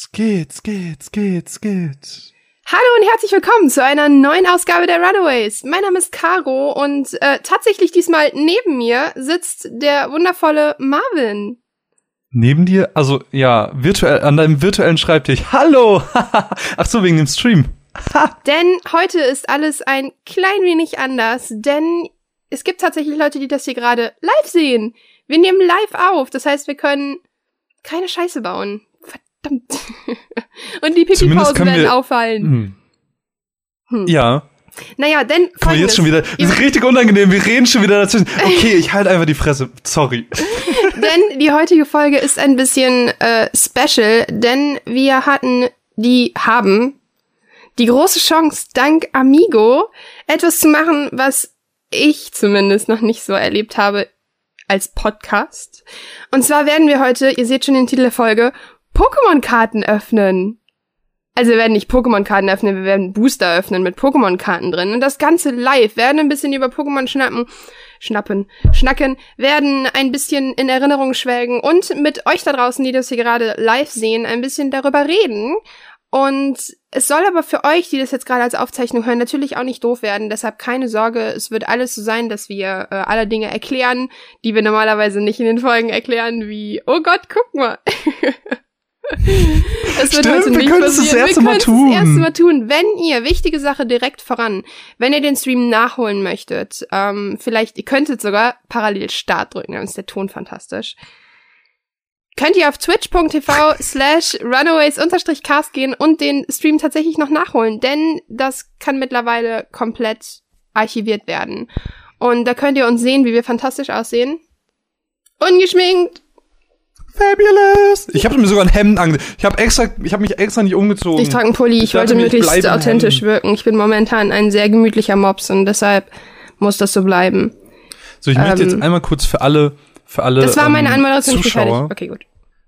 Es geht, es geht, es geht, es geht. Hallo und herzlich willkommen zu einer neuen Ausgabe der Runaways. Mein Name ist Caro und äh, tatsächlich diesmal neben mir sitzt der wundervolle Marvin. Neben dir? Also ja, virtuell an deinem virtuellen Schreibtisch. Hallo! Ach so, wegen dem Stream. denn heute ist alles ein klein wenig anders, denn es gibt tatsächlich Leute, die das hier gerade live sehen. Wir nehmen live auf, das heißt, wir können keine Scheiße bauen. Verdammt. Und die Pipi-Pausen werden wir, auffallen. Hm. Hm. Ja. Naja, denn Guck mal, jetzt schon wieder, das ist richtig unangenehm, wir reden schon wieder dazwischen. Okay, ich halte einfach die Fresse, sorry. denn die heutige Folge ist ein bisschen äh, special, denn wir hatten, die haben die große Chance, dank Amigo etwas zu machen, was ich zumindest noch nicht so erlebt habe als Podcast. Und zwar werden wir heute, ihr seht schon den Titel der Folge, Pokémon-Karten öffnen. Also wir werden nicht Pokémon-Karten öffnen, wir werden Booster öffnen mit Pokémon-Karten drin. Und das Ganze live, werden ein bisschen über Pokémon schnappen, schnappen, schnacken, werden ein bisschen in Erinnerung schwelgen und mit euch da draußen, die das hier gerade live sehen, ein bisschen darüber reden. Und es soll aber für euch, die das jetzt gerade als Aufzeichnung hören, natürlich auch nicht doof werden. Deshalb keine Sorge, es wird alles so sein, dass wir äh, alle Dinge erklären, die wir normalerweise nicht in den Folgen erklären, wie, oh Gott, guck mal. Es wird Stimmt, heute nicht wir können es das erste Mal tun. Das erste Mal tun. Wenn ihr, wichtige Sache direkt voran, wenn ihr den Stream nachholen möchtet, ähm, vielleicht, ihr könntet sogar parallel Start drücken, dann ist der Ton fantastisch. Könnt ihr auf twitch.tv slash runaways-cast gehen und den Stream tatsächlich noch nachholen, denn das kann mittlerweile komplett archiviert werden. Und da könnt ihr uns sehen, wie wir fantastisch aussehen. Ungeschminkt, Fabulous. Ich habe mir sogar ein Hemd ange. Ich habe extra, ich habe mich extra nicht umgezogen. Ich trage einen Pulli. Ich, ich wollte möglichst authentisch wirken. Ich bin momentan ein sehr gemütlicher Mops und deshalb muss das so bleiben. So, ich ähm, möchte jetzt ähm, einmal kurz für alle, für alle Das war meine ähm, Anmoderation. Zuschauer. Okay, gut.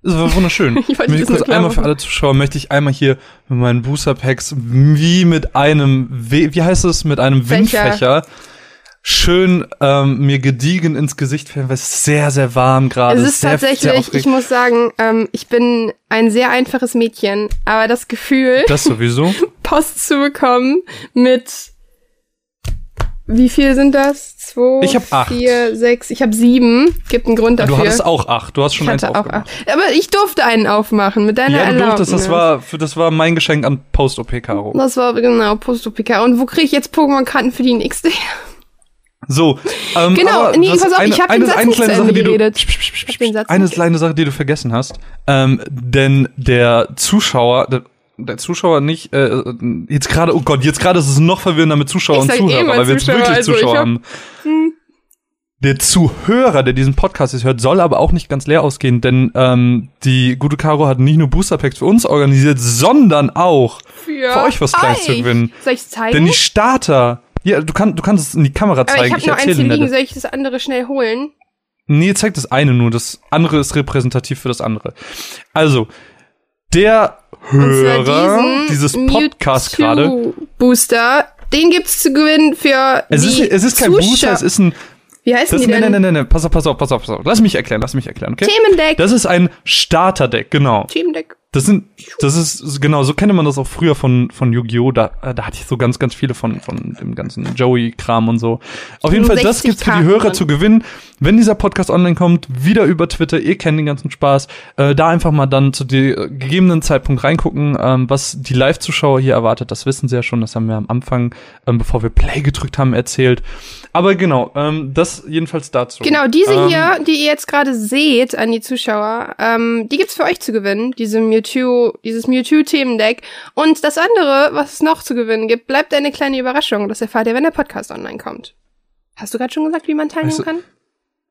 Das war wunderschön. ich wollte möchte kurz einmal für alle Zuschauer möchte ich einmal hier mit meinen Booster Packs wie mit einem, wie heißt es, mit einem Windfächer schön ähm, mir gediegen ins Gesicht fällen, weil es ist sehr, sehr warm gerade. Es ist sehr, tatsächlich, sehr ich muss sagen, ähm, ich bin ein sehr einfaches Mädchen, aber das Gefühl, das sowieso, Post zu bekommen mit wie viel sind das? Zwei, ich habe acht. vier, sechs. Ich habe sieben. Gibt einen Grund dafür. Du hattest auch acht. Du hast schon ich eins hatte auch acht. Aber ich durfte einen aufmachen mit deiner ja, du Erlaubnis. Durftest, das war, das war mein Geschenk an Post-OP, Caro. Das war genau Post-OP, Caro. Und wo kriege ich jetzt Pokémon-Karten für die nächste her? So, ähm, genau, nee, pass auf, eine, ich habe den Satz eine kleine Sache, die du, eine kleine Sache, die du vergessen hast, ähm, denn der Zuschauer, der, der Zuschauer nicht, äh, jetzt gerade, oh Gott, jetzt gerade ist es noch verwirrender mit Zuschauer ich und Zuhörer, weil wir jetzt wirklich also Zuschauer hab, haben. Hm. Der Zuhörer, der diesen Podcast jetzt hört, soll aber auch nicht ganz leer ausgehen, denn ähm, die gute Caro hat nicht nur Booster Packs für uns organisiert, sondern auch für, für euch was Kleines zu gewinnen. Soll ich's zeigen? Denn die Starter ja, du, kann, du kannst es in die Kamera zeigen. Aber ich habe nur eins hier liegen, soll ich das andere schnell holen? Nee, zeigt das eine nur. Das andere ist repräsentativ für das andere. Also, der Hörer dieses Podcast gerade. Booster, den gibt's zu gewinnen für es die ist, es ist kein Zuschauer. Booster, es ist ein wie heißen das, die denn? Nein, nein, nein, nein, pass auf, pass auf, pass auf, pass auf. Lass mich erklären, lass mich erklären, okay? Themendeck. Das ist ein Starterdeck, genau. Themendeck. Das sind, das ist, genau, so kennt man das auch früher von, von Yu-Gi-Oh! Da, äh, da hatte ich so ganz, ganz viele von, von dem ganzen Joey-Kram und so. Auf jeden Fall, das gibt's für die Hörer drin. zu gewinnen. Wenn dieser Podcast online kommt, wieder über Twitter, ihr kennt den ganzen Spaß, äh, da einfach mal dann zu dem äh, gegebenen Zeitpunkt reingucken, ähm, was die Live-Zuschauer hier erwartet. Das wissen sie ja schon, das haben wir am Anfang, ähm, bevor wir Play gedrückt haben, erzählt. Aber genau, ähm, das jedenfalls dazu. Genau, diese ähm, hier, die ihr jetzt gerade seht an die Zuschauer, ähm, die gibt's für euch zu gewinnen, diese Mewtwo, dieses Mewtwo-Themendeck. Und das andere, was es noch zu gewinnen gibt, bleibt eine kleine Überraschung. Das erfahrt ihr, wenn der Podcast online kommt. Hast du gerade schon gesagt, wie man teilnehmen also, kann?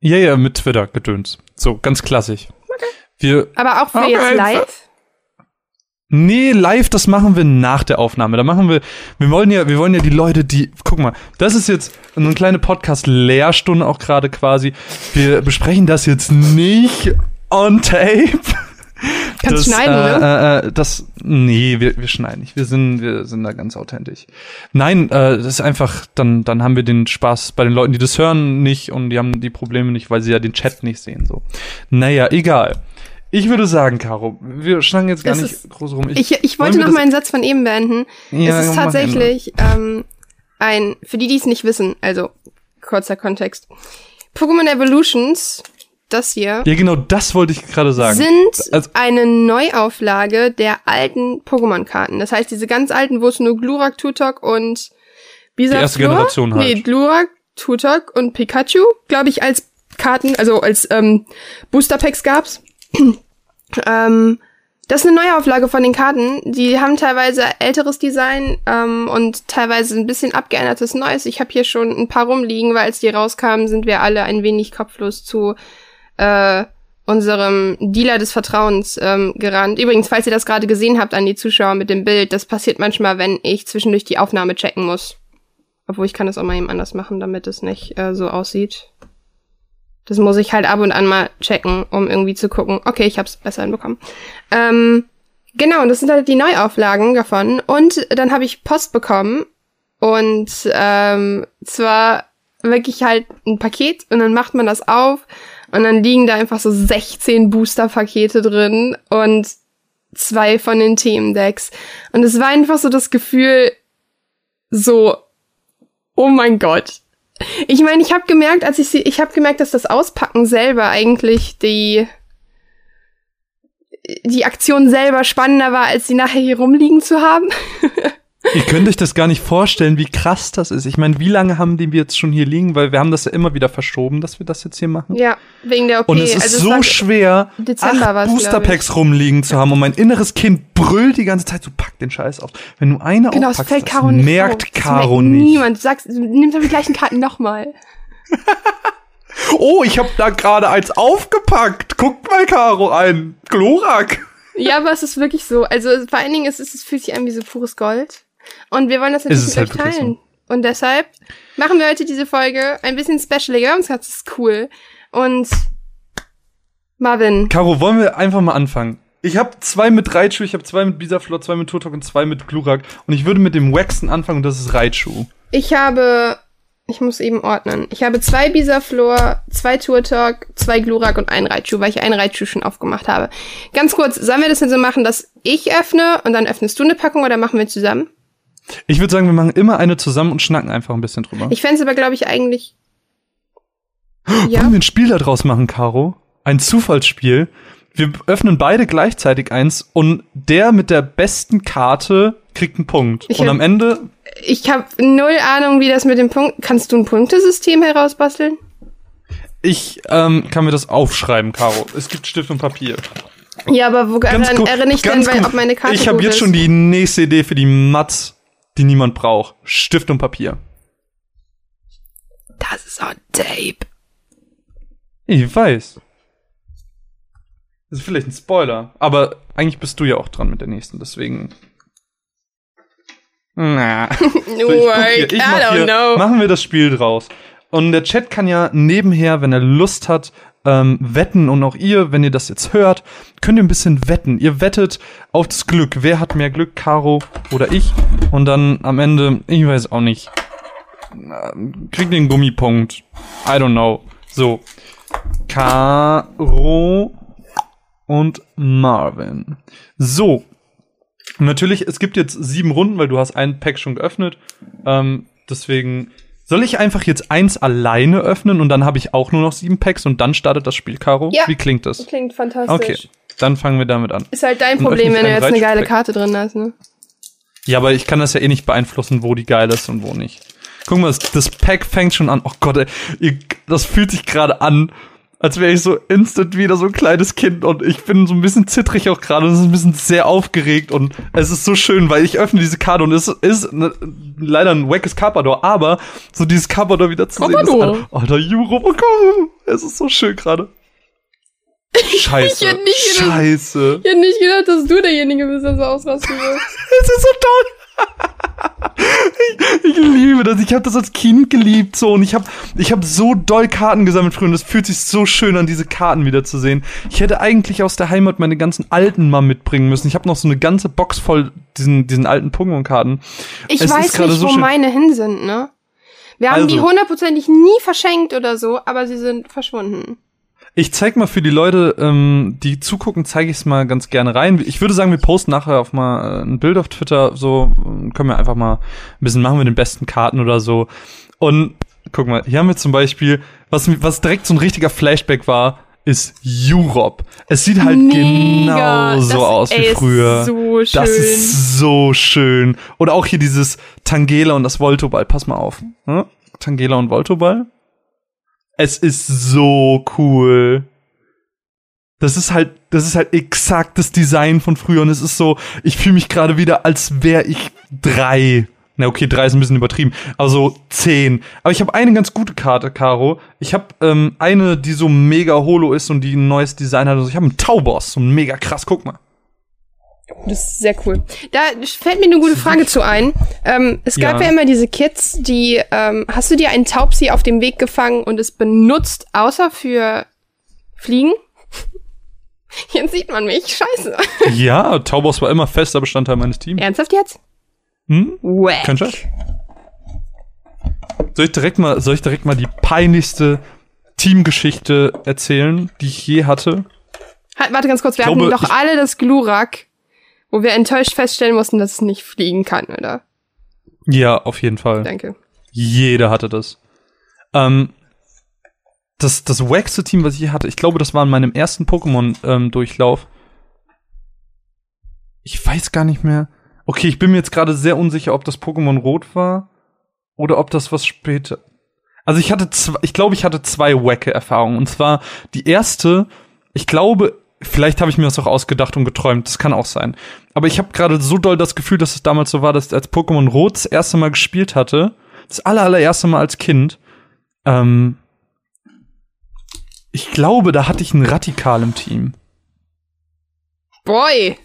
Ja, ja, mit Twitter gedöns. So, ganz klassisch. Okay. Wir, Aber auch für okay, jetzt live? Nee, live, das machen wir nach der Aufnahme. Da machen wir, wir wollen ja, wir wollen ja die Leute, die, guck mal, das ist jetzt eine kleine Podcast-Lehrstunde auch gerade quasi. Wir besprechen das jetzt nicht on tape. Kannst das, schneiden, äh, ne? Äh, äh, das, nee, wir, wir schneiden nicht. Wir sind, wir sind da ganz authentisch. Nein, äh, das ist einfach, dann, dann haben wir den Spaß bei den Leuten, die das hören, nicht und die haben die Probleme nicht, weil sie ja den Chat nicht sehen, so. Naja, egal. Ich würde sagen, Caro, wir schnacken jetzt gar das nicht ist, groß rum. Ich, ich, ich wollte noch meinen Satz von eben beenden. Ja, es ist tatsächlich ähm, ein, für die, die es nicht wissen, also kurzer Kontext. Pokémon Evolutions, das hier. Ja, genau, das wollte ich gerade sagen. Sind also, eine Neuauflage der alten Pokémon-Karten. Das heißt, diese ganz alten, wo es nur Glurak, Tutok und Bisa Die erste Generation halt. Nee, Glurak, Tutok und Pikachu, glaube ich, als Karten, also als ähm, Booster Packs gab's. ähm, das ist eine Neuauflage von den Karten. Die haben teilweise älteres Design ähm, und teilweise ein bisschen abgeändertes Neues. Ich habe hier schon ein paar rumliegen, weil als die rauskamen, sind wir alle ein wenig kopflos zu äh, unserem Dealer des Vertrauens ähm, gerannt. Übrigens, falls ihr das gerade gesehen habt an die Zuschauer mit dem Bild, das passiert manchmal, wenn ich zwischendurch die Aufnahme checken muss. Obwohl ich kann das auch mal eben anders machen, damit es nicht äh, so aussieht. Das muss ich halt ab und an mal checken, um irgendwie zu gucken, okay, ich hab's besser hinbekommen. Ähm, genau, und das sind halt die Neuauflagen davon. Und dann habe ich Post bekommen. Und ähm, zwar wirklich halt ein Paket und dann macht man das auf und dann liegen da einfach so 16 Booster-Pakete drin und zwei von den Themendecks. Und es war einfach so das Gefühl, so, oh mein Gott, ich meine, ich habe gemerkt, als ich sie, ich habe gemerkt, dass das Auspacken selber eigentlich die die Aktion selber spannender war, als sie nachher hier rumliegen zu haben. Ihr könnt euch das gar nicht vorstellen, wie krass das ist. Ich meine, wie lange haben die wir jetzt schon hier liegen? Weil wir haben das ja immer wieder verschoben, dass wir das jetzt hier machen. Ja, wegen der OP. Und es ist also so schwer, Dezember acht Boosterpacks rumliegen zu haben. Und mein inneres Kind brüllt die ganze Zeit, so pack den Scheiß auf. Wenn du eine genau, aufpackst, das, Caro das merkt Caro nicht. Niemand. Du sagst, du nimmst aber die gleichen Karten nochmal. oh, ich habe da gerade eins aufgepackt. Guckt mal, Caro, ein Glorak. Ja, aber es ist wirklich so. Also vor allen Dingen ist es, es fühlt sich an wie so pures Gold. Und wir wollen das natürlich mit halt euch teilen. So. Und deshalb machen wir heute diese Folge ein bisschen specialiger. Und das ist cool. Und Marvin. Caro, wollen wir einfach mal anfangen? Ich habe zwei mit Raichu, ich habe zwei mit Bisaflor, zwei mit Turtok und zwei mit Glurak. Und ich würde mit dem Waxen anfangen und das ist Raichu. Ich habe, ich muss eben ordnen. Ich habe zwei Bisaflor, zwei Turtok, zwei Glurak und ein Raichu, weil ich ein Raichu schon aufgemacht habe. Ganz kurz, sollen wir das denn so machen, dass ich öffne und dann öffnest du eine Packung oder machen wir zusammen? Ich würde sagen, wir machen immer eine zusammen und schnacken einfach ein bisschen drüber. Ich fände es aber, glaube ich, eigentlich. Ja. Wollen wir ein Spiel daraus machen, Caro? Ein Zufallsspiel. Wir öffnen beide gleichzeitig eins und der mit der besten Karte kriegt einen Punkt. Ich und hab, am Ende. Ich habe null Ahnung, wie das mit dem Punkt. Kannst du ein Punktesystem herausbasteln? Ich ähm, kann mir das aufschreiben, Caro. Es gibt Stift und Papier. Ja, aber wo ganz erinnere ich denn, weil, ob meine Karte Ich habe jetzt schon die nächste Idee für die Mats die niemand braucht. Stift und Papier. Das ist on tape. Ich weiß. Das ist vielleicht ein Spoiler, aber eigentlich bist du ja auch dran mit der nächsten, deswegen. Na. so, ich hier, ich mach hier, machen wir das Spiel draus. Und der Chat kann ja nebenher, wenn er Lust hat, ähm, wetten und auch ihr, wenn ihr das jetzt hört, könnt ihr ein bisschen wetten. Ihr wettet auf das Glück. Wer hat mehr Glück, Caro oder ich? Und dann am Ende, ich weiß auch nicht, kriegt den Gummipunkt. I don't know. So. Caro und Marvin. So. Natürlich, es gibt jetzt sieben Runden, weil du hast ein Pack schon geöffnet. Ähm, deswegen soll ich einfach jetzt eins alleine öffnen und dann habe ich auch nur noch sieben Packs und dann startet das Spiel, Caro? Ja. Wie klingt das? Klingt fantastisch. Okay, dann fangen wir damit an. Ist halt dein Problem, wenn du jetzt eine geile Karte drin hast, ne? Ja, aber ich kann das ja eh nicht beeinflussen, wo die geil ist und wo nicht. Guck mal, das, das Pack fängt schon an. Oh Gott, ey, das fühlt sich gerade an, als wäre ich so instant wieder so ein kleines Kind und ich bin so ein bisschen zittrig auch gerade und es ist ein bisschen sehr aufgeregt und es ist so schön, weil ich öffne diese Karte und es ist ne, leider ein wackes Carpador, aber so dieses Carpador wieder zu Carpador. sehen. Ist, Alter, Juro, es ist so schön gerade. Scheiße. ich nicht gedacht, Scheiße. Ich hätte nicht gedacht, dass du derjenige bist, der so ausrasten wird. es ist so toll ich, ich, liebe das. Ich habe das als Kind geliebt so und ich habe ich habe so doll Karten gesammelt früher und es fühlt sich so schön an diese Karten wiederzusehen. Ich hätte eigentlich aus der Heimat meine ganzen alten mal mitbringen müssen. Ich habe noch so eine ganze Box voll diesen diesen alten Pokémon Karten. Ich es weiß nicht, so wo schön. meine hin sind, ne? Wir haben also, die hundertprozentig nie verschenkt oder so, aber sie sind verschwunden. Ich zeig mal für die Leute, ähm, die zugucken, zeige ich es mal ganz gerne rein. Ich würde sagen, wir posten nachher auf mal äh, ein Bild auf Twitter, so können wir einfach mal ein bisschen machen wir den besten Karten oder so. Und guck mal, hier haben wir zum Beispiel, was, was direkt so ein richtiger Flashback war, ist Europe. Es sieht halt Mega. genau so aus wie früher. So schön. Das ist so schön. Oder auch hier dieses Tangela und das Voltoball. Pass mal auf. Hm? Tangela und Voltoball. Es ist so cool. Das ist halt, das ist halt exakt das Design von früher und es ist so, ich fühle mich gerade wieder, als wäre ich drei. Na okay, drei ist ein bisschen übertrieben. Also zehn. Aber ich habe eine ganz gute Karte, Caro. Ich habe ähm, eine, die so mega holo ist und die ein neues Design hat. Also ich habe einen Tauboss, so mega krass. Guck mal. Das ist sehr cool. Da fällt mir eine gute Frage zu ein. Ähm, es gab ja. ja immer diese Kids, die, ähm, hast du dir einen Taubsi auf dem Weg gefangen und es benutzt, außer für Fliegen? Jetzt sieht man mich. Scheiße. Ja, Taubos war immer fester Bestandteil meines Teams. Ernsthaft jetzt? Hm? Wack. Könnt ihr? Soll ich direkt mal, soll ich direkt mal die peinlichste Teamgeschichte erzählen, die ich je hatte? Halt, warte ganz kurz, wir glaube, hatten doch alle das Glurak, wo wir enttäuscht feststellen mussten, dass es nicht fliegen kann, oder? Ja, auf jeden Fall. Danke. Jeder hatte das. Ähm, das, das wackste Team, was ich je hatte, ich glaube, das war in meinem ersten Pokémon-Durchlauf. Ähm, ich weiß gar nicht mehr. Okay, ich bin mir jetzt gerade sehr unsicher, ob das Pokémon Rot war oder ob das was später. Also ich hatte zwei, ich glaube, ich hatte zwei wacke Erfahrungen. Und zwar die erste, ich glaube, vielleicht habe ich mir das auch ausgedacht und geträumt, das kann auch sein. Aber ich habe gerade so doll das Gefühl, dass es damals so war, dass ich als Pokémon Rot das erste Mal gespielt hatte, das aller, allererste Mal als Kind, ähm, ich glaube, da hatte ich einen Radikal im Team. Boy!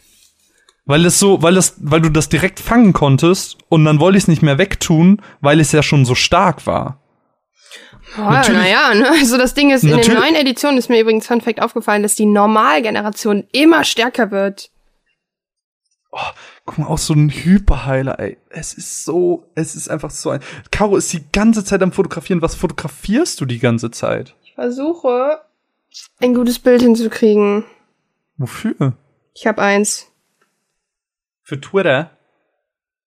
Weil es so, weil es, weil du das direkt fangen konntest und dann wollte ich es nicht mehr wegtun, weil es ja schon so stark war. Oh, naja, ne? also das Ding ist, in den neuen Editionen ist mir übrigens Fun Fact aufgefallen, dass die Normalgeneration immer stärker wird. Oh, guck mal, auch so ein Hyperheiler, ey. Es ist so, es ist einfach so ein. Caro ist die ganze Zeit am Fotografieren. Was fotografierst du die ganze Zeit? Ich versuche, ein gutes Bild hinzukriegen. Wofür? Ich habe eins. Für Twitter?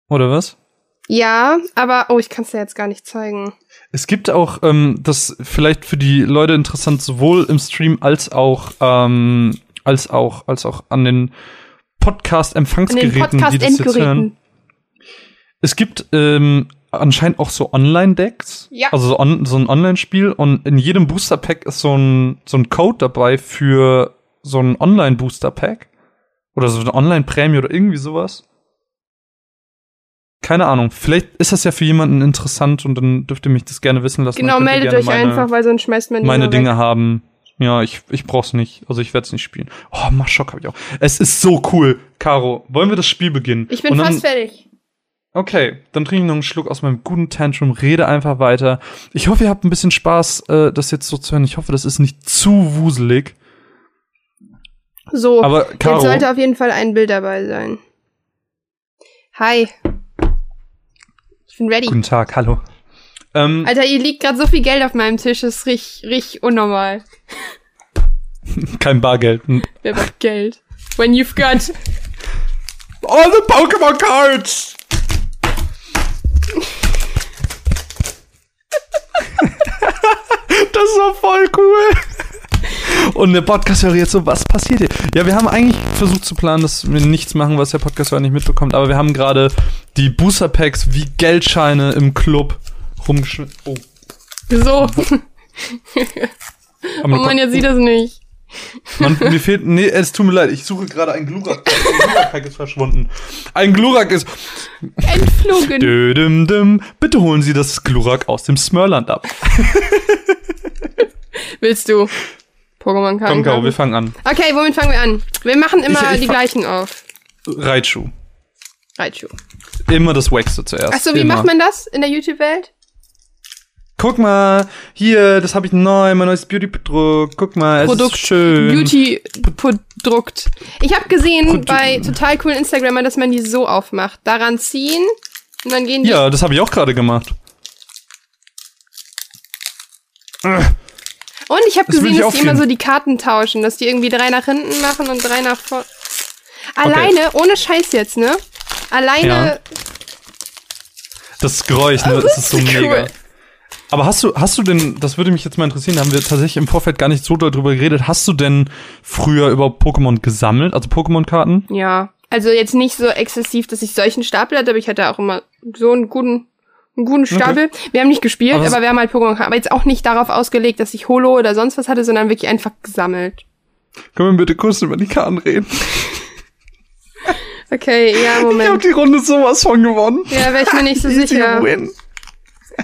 Oder was? Ja, aber oh, ich kann es dir jetzt gar nicht zeigen. Es gibt auch, ähm, das vielleicht für die Leute interessant, sowohl im Stream als auch, ähm, als auch, als auch an den Podcast-Empfangsgeräten, Podcast die das jetzt hören. Es gibt ähm, anscheinend auch so Online-Decks, ja. also so, on, so ein Online-Spiel und in jedem Booster-Pack ist so ein, so ein Code dabei für so ein Online-Booster-Pack. Oder so eine Online-Prämie oder irgendwie sowas. Keine Ahnung. Vielleicht ist das ja für jemanden interessant und dann dürft ihr mich das gerne wissen lassen. Genau, meldet euch meine, einfach, weil sonst schmeißt man meine Dinge weg. haben. Ja, ich, ich brauch's nicht. Also ich werde es nicht spielen. Oh, Maschok habe ich auch. Es ist so cool. Caro, wollen wir das Spiel beginnen? Ich bin dann, fast fertig. Okay, dann trinke ich noch einen Schluck aus meinem guten Tantrum, rede einfach weiter. Ich hoffe, ihr habt ein bisschen Spaß, äh, das jetzt so zu hören. Ich hoffe, das ist nicht zu wuselig. So, Aber Caro, jetzt sollte auf jeden Fall ein Bild dabei sein. Hi. Ich bin ready. Guten Tag, hallo. Ähm, Alter, ihr liegt gerade so viel Geld auf meinem Tisch, das ist richtig, richtig unnormal. Kein Bargeld. Wer macht Geld? When you've got all the Pokémon Cards! das war voll cool. Und der Podcast-Hörer jetzt so, was passiert hier? Ja, wir haben eigentlich versucht zu planen, dass wir nichts machen, was der Podcast-Hörer nicht mitbekommt, aber wir haben gerade die Booster-Packs wie Geldscheine im Club rumgeschmissen. Oh. So. oh man, jetzt sieht das nicht. Man, mir fehlt, nee, es tut mir leid, ich suche gerade ein Glurak. Ein Glurak ist verschwunden. Ein Glurak ist entflogen. Dö, dim, dim. Bitte holen Sie das Glurak aus dem Smörland ab. Willst du? Pokémon Karten. Komm, Karo, wir fangen an. Okay, womit fangen wir an? Wir machen immer ich, ich die gleichen auf. Raichu. Raichu. Immer das Waxte zuerst. Achso, wie immer. macht man das in der YouTube-Welt? Guck mal, hier, das habe ich neu, mein neues Beauty-Produkt. Guck mal, es Produkt, ist schön. Beauty-Produkt. Ich habe gesehen Produkt. bei total coolen Instagrammer, dass man die so aufmacht. Daran ziehen und dann gehen die. Ja, das habe ich auch gerade gemacht. Und ich habe gesehen, dass die immer so die Karten tauschen, dass die irgendwie drei nach hinten machen und drei nach vor. Alleine, okay. ohne Scheiß jetzt, ne? Alleine. Ja. Das Geräusch, ne? Das ist so cool. mega. Aber hast du, hast du denn, das würde mich jetzt mal interessieren, da haben wir tatsächlich im Vorfeld gar nicht so darüber geredet, hast du denn früher überhaupt Pokémon gesammelt, also Pokémon-Karten? Ja, also jetzt nicht so exzessiv, dass ich solchen Stapel hatte, aber ich hatte auch immer so einen guten, einen guten Stapel. Okay. Wir haben nicht gespielt, aber, aber wir haben halt Pokémon-Karten, aber jetzt auch nicht darauf ausgelegt, dass ich Holo oder sonst was hatte, sondern wirklich einfach gesammelt. Können wir bitte kurz über die Karten reden? Okay, ja, Moment. Ich hab die Runde sowas von gewonnen. Ja, wäre ich mir nicht so sicher. Win.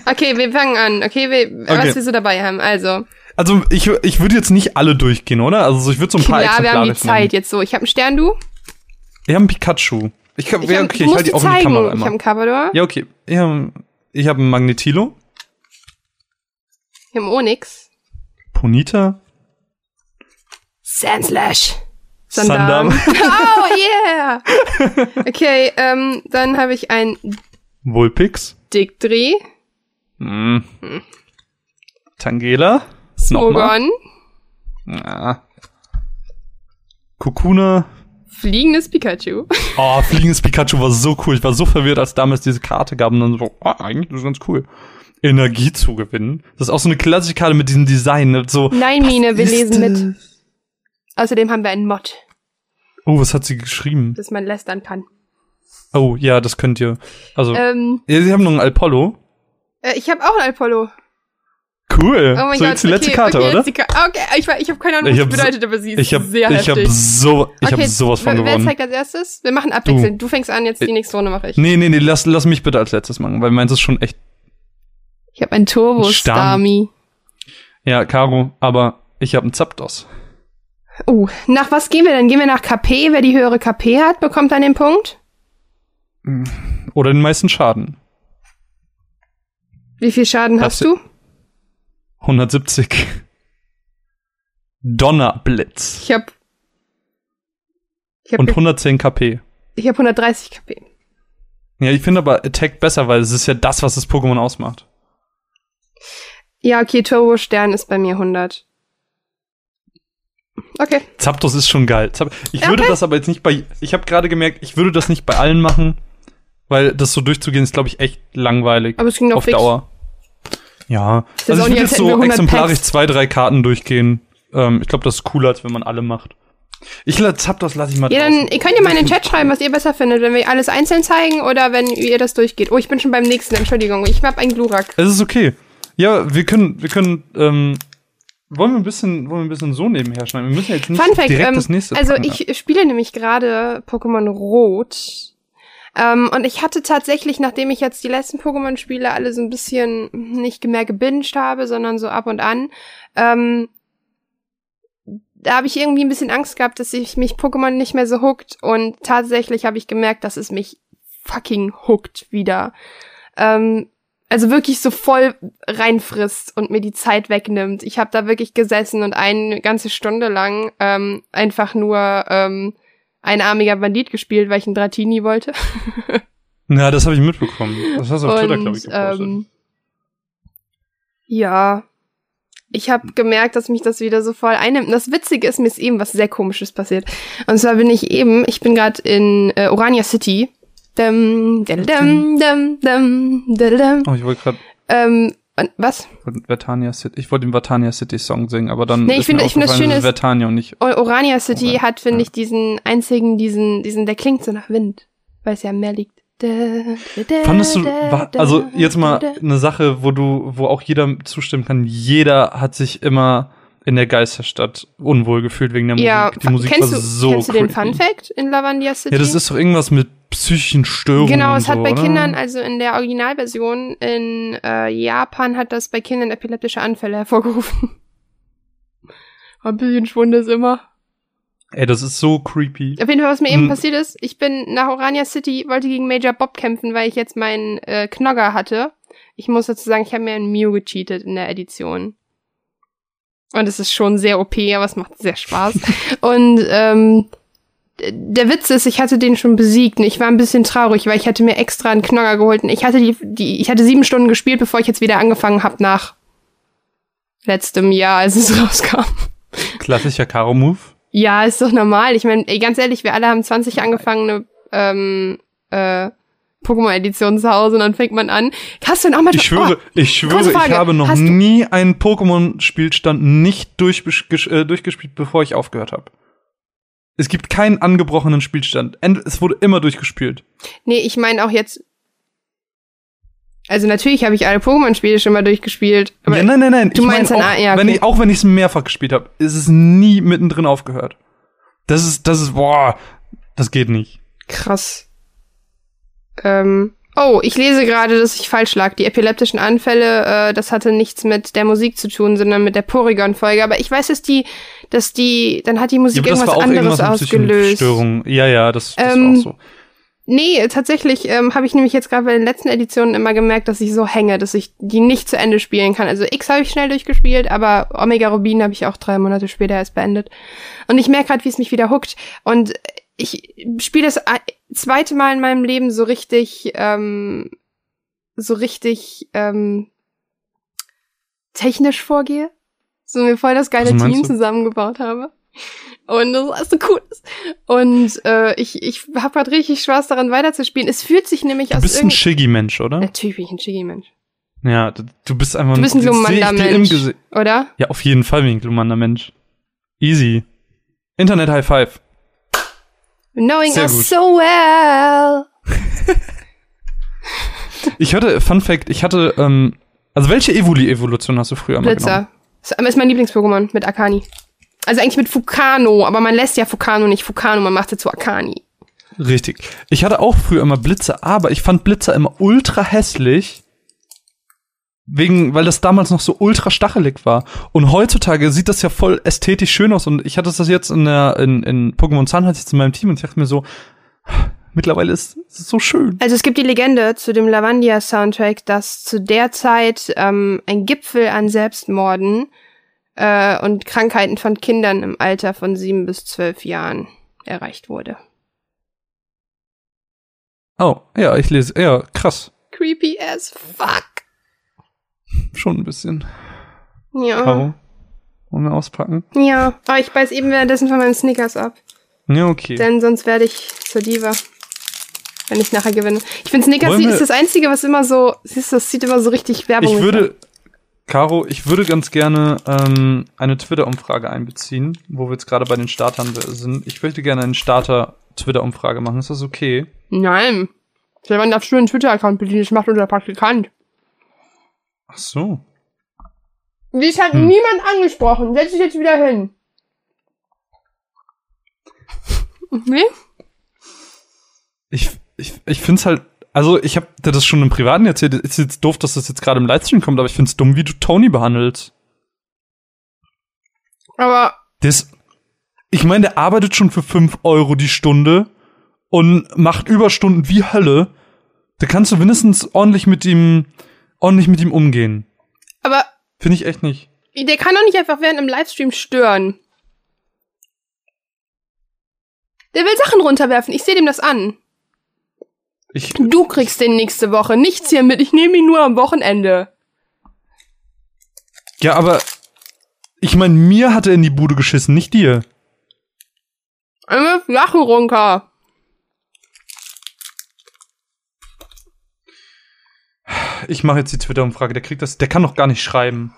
Okay, wir fangen an. Okay, wir, okay. was wir so dabei haben. Also. Also ich, ich würde jetzt nicht alle durchgehen, oder? Also ich würde so ein paar Ja, wir haben die Zeit nehmen. jetzt so. Ich habe einen Stern, du? Ich habe einen Pikachu. Ich, hab, ich ja, okay, ich halte die auch in die Kamera einmal. Ich habe einen Cavador. Ja, okay. Ich habe ich hab einen Magnetilo. Ich habe Onyx. Ponita. Sandslash. Sandam. oh yeah! Okay, ähm, dann habe ich ein Vulpix. Dickdreh. Hm. hm. Tangela. Smogon. Ja. Kukuna. Fliegendes Pikachu. Oh, fliegendes Pikachu war so cool. Ich war so verwirrt, als damals diese Karte gab und dann so, oh, eigentlich ist das ganz cool. Energie zu gewinnen. Das ist auch so eine klassische Karte mit diesem Design. Ne? So, Nein, Mine, wir lesen mit. Außerdem haben wir einen Mod. Oh, was hat sie geschrieben? Dass man lästern kann. Oh, ja, das könnt ihr. Also, ähm, ja, sie haben noch einen Alpollo. Äh, ich habe auch einen Alpollo. Cool. Oh mein so, Gott. jetzt die letzte okay, Karte, okay, oder? Ka okay, ich, ich habe keine Ahnung, was das bedeutet, aber sie ist ich hab, sehr ich heftig. Hab so, ich okay, habe sowas von gewonnen. Wer zeigt als erstes? Wir machen abwechselnd. Du, du fängst an, jetzt die nächste Runde mache ich. Nee, nee, nee, lass, lass mich bitte als letztes machen, weil meins ist schon echt Ich habe ein Turbo Starmie. Ja, Caro, aber ich habe einen Zapdos. Uh, nach was gehen wir denn? Gehen wir nach KP? Wer die höhere KP hat, bekommt dann den Punkt? Oder den meisten Schaden. Wie viel Schaden das hast du? 170. Donnerblitz. Ich hab, ich hab Und 110 KP. Ich hab 130 KP. Ja, ich finde aber Attack besser, weil es ist ja das, was das Pokémon ausmacht. Ja, okay, Turbo Stern ist bei mir 100. Okay. Zapdos ist schon geil. Ich okay. würde das aber jetzt nicht bei. Ich habe gerade gemerkt, ich würde das nicht bei allen machen, weil das so durchzugehen ist, glaube ich, echt langweilig. Aber es ging auf fix. Dauer. Ja. also ich würde jetzt so exemplarisch Packs. zwei, drei Karten durchgehen. Ähm, ich glaube, das ist cooler, als wenn man alle macht. Ich Zapdos lasse ich mal Ja, dann ihr könnt ihr mal in den Chat schreiben, was ihr besser findet, wenn wir alles einzeln zeigen oder wenn ihr das durchgeht. Oh, ich bin schon beim nächsten, Entschuldigung. Ich hab einen Glurak. Es ist okay. Ja, wir können, wir können, ähm, wollen wir ein bisschen, wollen wir ein bisschen so nebenher schneiden? Wir müssen jetzt nicht Fun Fact, direkt ähm, das nächste. Also packen. ich spiele nämlich gerade Pokémon Rot. Ähm, und ich hatte tatsächlich, nachdem ich jetzt die letzten Pokémon-Spiele alle so ein bisschen nicht mehr gebinged habe, sondern so ab und an, ähm, da habe ich irgendwie ein bisschen Angst gehabt, dass ich mich Pokémon nicht mehr so hookt. Und tatsächlich habe ich gemerkt, dass es mich fucking hookt wieder. Ähm, also wirklich so voll reinfrisst und mir die Zeit wegnimmt. Ich habe da wirklich gesessen und eine ganze Stunde lang ähm, einfach nur ähm, einarmiger Bandit gespielt, weil ich einen Dratini wollte. ja, das habe ich mitbekommen. Das hast du auf und, Twitter, glaube ich, gepostet. Ähm, ja. Ich habe gemerkt, dass mich das wieder so voll einnimmt. Und das Witzige ist, mir ist eben was sehr komisches passiert. Und zwar bin ich eben, ich bin gerade in äh, Orania City Dum, dum, dum, dum, dum, dum. Oh, ich wollte gerade. Ähm, was? Vertania City. Ich wollte den Vertania City Song singen, aber dann nee, ich finde, ich finde das Schöne ist, Vertania und nicht Orania City Oran. hat, finde ja. ich, diesen einzigen, diesen, diesen, der klingt so nach Wind, weil es ja am Meer liegt. Fandest du, also jetzt mal eine Sache, wo du, wo auch jeder zustimmen kann. Jeder hat sich immer in der Geisterstadt unwohl gefühlt wegen der ja, Musik. Die Musik kennst war du, so Kennst du den Fun Fact in Lavandia City? Ja, das ist doch irgendwas mit psychischen Störungen. Genau, es so, hat bei oder? Kindern, also in der Originalversion in äh, Japan hat das bei Kindern epileptische Anfälle hervorgerufen. Ein bisschen Schwund ist immer. Ey, das ist so creepy. Auf jeden Fall, was mir eben hm. passiert ist, ich bin nach Orania City, wollte gegen Major Bob kämpfen, weil ich jetzt meinen äh, Knogger hatte. Ich muss dazu sagen, ich habe mir einen Mew gecheatet in der Edition. Und es ist schon sehr OP, aber es macht sehr Spaß. Und ähm, der Witz ist, ich hatte den schon besiegt und ich war ein bisschen traurig, weil ich hatte mir extra einen Knogger geholt und ich hatte die, die ich hatte sieben Stunden gespielt, bevor ich jetzt wieder angefangen habe nach letztem Jahr, als es rauskam. Klassischer Karo-Move. Ja, ist doch normal. Ich meine, ganz ehrlich, wir alle haben 20 angefangene ähm, äh, Pokémon-Edition zu Hause und dann fängt man an. Hast du denn auch mal Ich schwöre, oh, ich schwöre, ich habe noch nie einen Pokémon-Spielstand nicht äh, durchgespielt, bevor ich aufgehört habe. Es gibt keinen angebrochenen Spielstand. Es wurde immer durchgespielt. Nee, ich meine auch jetzt. Also natürlich habe ich alle Pokémon-Spiele schon mal durchgespielt. Aber ja, nein, nein, nein. Du ich meinst mein, auch, ja, okay. wenn ich, auch wenn ich es mehrfach gespielt habe, ist es nie mittendrin aufgehört. Das ist, das ist, boah, das geht nicht. Krass. Ähm, oh, ich lese gerade, dass ich falsch lag. Die epileptischen Anfälle, äh, das hatte nichts mit der Musik zu tun, sondern mit der Porygon-Folge. Aber ich weiß, dass die, dass die, dann hat die Musik ja, irgendwas anderes ausgelöst. Störung. Ja, ja, das, das ähm, war auch so. Nee, tatsächlich ähm, habe ich nämlich jetzt gerade bei den letzten Editionen immer gemerkt, dass ich so hänge, dass ich die nicht zu Ende spielen kann. Also X habe ich schnell durchgespielt, aber Omega Rubin habe ich auch drei Monate später erst beendet. Und ich merke gerade, wie es mich wieder huckt. Und ich spiele das zweite Mal in meinem Leben so richtig, ähm, so richtig ähm, technisch vorgehe. So mir voll das geile Team zusammengebaut habe. Und das ist so cool. Und äh, ich, ich habe halt richtig Spaß daran weiterzuspielen. Es fühlt sich nämlich du aus. Du bist ein Shiggy-Mensch, oder? Natürlich bin ich ein Shiggy-Mensch. Ja, du bist einfach Du bist ein Glumanda-Mensch, oder? Ja, auf jeden Fall bin ich ein Glumanda-Mensch. Easy. Internet High Five. Knowing Sehr us gut. so well. ich hatte, Fun Fact, ich hatte, ähm, also welche Evoli-Evolution hast du früher mal Blitzer. Das ist mein Lieblings-Pokémon mit Akani. Also eigentlich mit Fukano, aber man lässt ja Fukano nicht Fukano, man macht es zu Akani. Richtig. Ich hatte auch früher immer Blitzer, aber ich fand Blitzer immer ultra hässlich. Wegen, weil das damals noch so ultra stachelig war. Und heutzutage sieht das ja voll ästhetisch schön aus. Und ich hatte das jetzt in der, in, in Pokémon Sun hatte ich zu meinem Team und ich dachte mir so, mittlerweile ist es so schön. Also es gibt die Legende zu dem Lavandia-Soundtrack, dass zu der Zeit ähm, ein Gipfel an Selbstmorden äh, und Krankheiten von Kindern im Alter von sieben bis zwölf Jahren erreicht wurde. Oh, ja, ich lese, ja, krass. Creepy as fuck. Schon ein bisschen. Ja. Caro, wollen wir auspacken? Ja, aber ich beiß eben währenddessen von meinen Snickers ab. Ja, okay. Denn sonst werde ich zur Diva. Wenn ich nachher gewinne. Ich finde Snickers ist das einzige, was immer so, siehst du, das sieht immer so richtig Werbung Ich würde, Caro, ich würde ganz gerne ähm, eine Twitter-Umfrage einbeziehen, wo wir jetzt gerade bei den Startern sind. Ich möchte gerne eine Starter-Twitter-Umfrage machen. Ist das okay? Nein. Selber darfst du einen Twitter-Account bedienen. Das macht unser Praktikant. Ach so. Dies hat hm. niemand angesprochen. Setz dich jetzt wieder hin. Nee? Ich, ich, ich find's halt, also ich habe dir das schon im Privaten erzählt. Ist jetzt doof, dass das jetzt gerade im Livestream kommt, aber ich find's dumm, wie du Tony behandelst. Aber. Das, ich meine, der arbeitet schon für 5 Euro die Stunde und macht Überstunden wie Hölle. Da kannst du wenigstens ordentlich mit ihm, ordentlich mit ihm umgehen. Aber. Finde ich echt nicht. Der kann doch nicht einfach während im Livestream stören. Der will Sachen runterwerfen. Ich sehe dem das an. Ich, du kriegst den nächste Woche. Nichts hier mit. Ich nehme ihn nur am Wochenende. Ja, aber ich meine, mir hat er in die Bude geschissen, nicht dir. Eine Sachen runter. Ich mache jetzt die Twitter-Umfrage, der kriegt das, der kann doch gar nicht schreiben.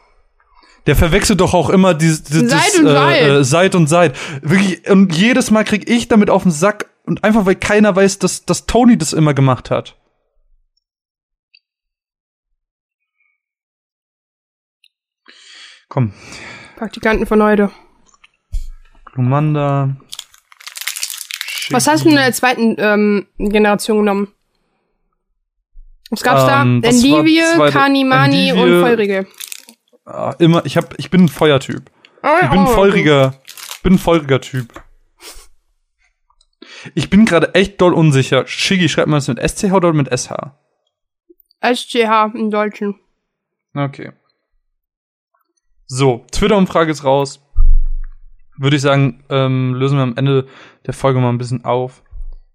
Der verwechselt doch auch immer dieses, dieses Seit und. Äh, Seit und Seit. Wirklich, und jedes Mal krieg ich damit auf den Sack und einfach weil keiner weiß, dass, dass Tony das immer gemacht hat. Komm. Praktikanten von heute. Glumanda. Was hast du in der zweiten ähm, Generation genommen? Was gab's ähm, da? Endivie, Kanimani und Feurige. Ah, immer, ich hab, ich bin ein Feuertyp. Oh, ich bin ein oh, feuriger, okay. bin ein feuriger Typ. Ich bin gerade echt doll unsicher. Shiggy, schreibt man das mit SCH oder mit SH? SCH im Deutschen. Okay. So, Twitter-Umfrage ist raus. Würde ich sagen, ähm, lösen wir am Ende der Folge mal ein bisschen auf.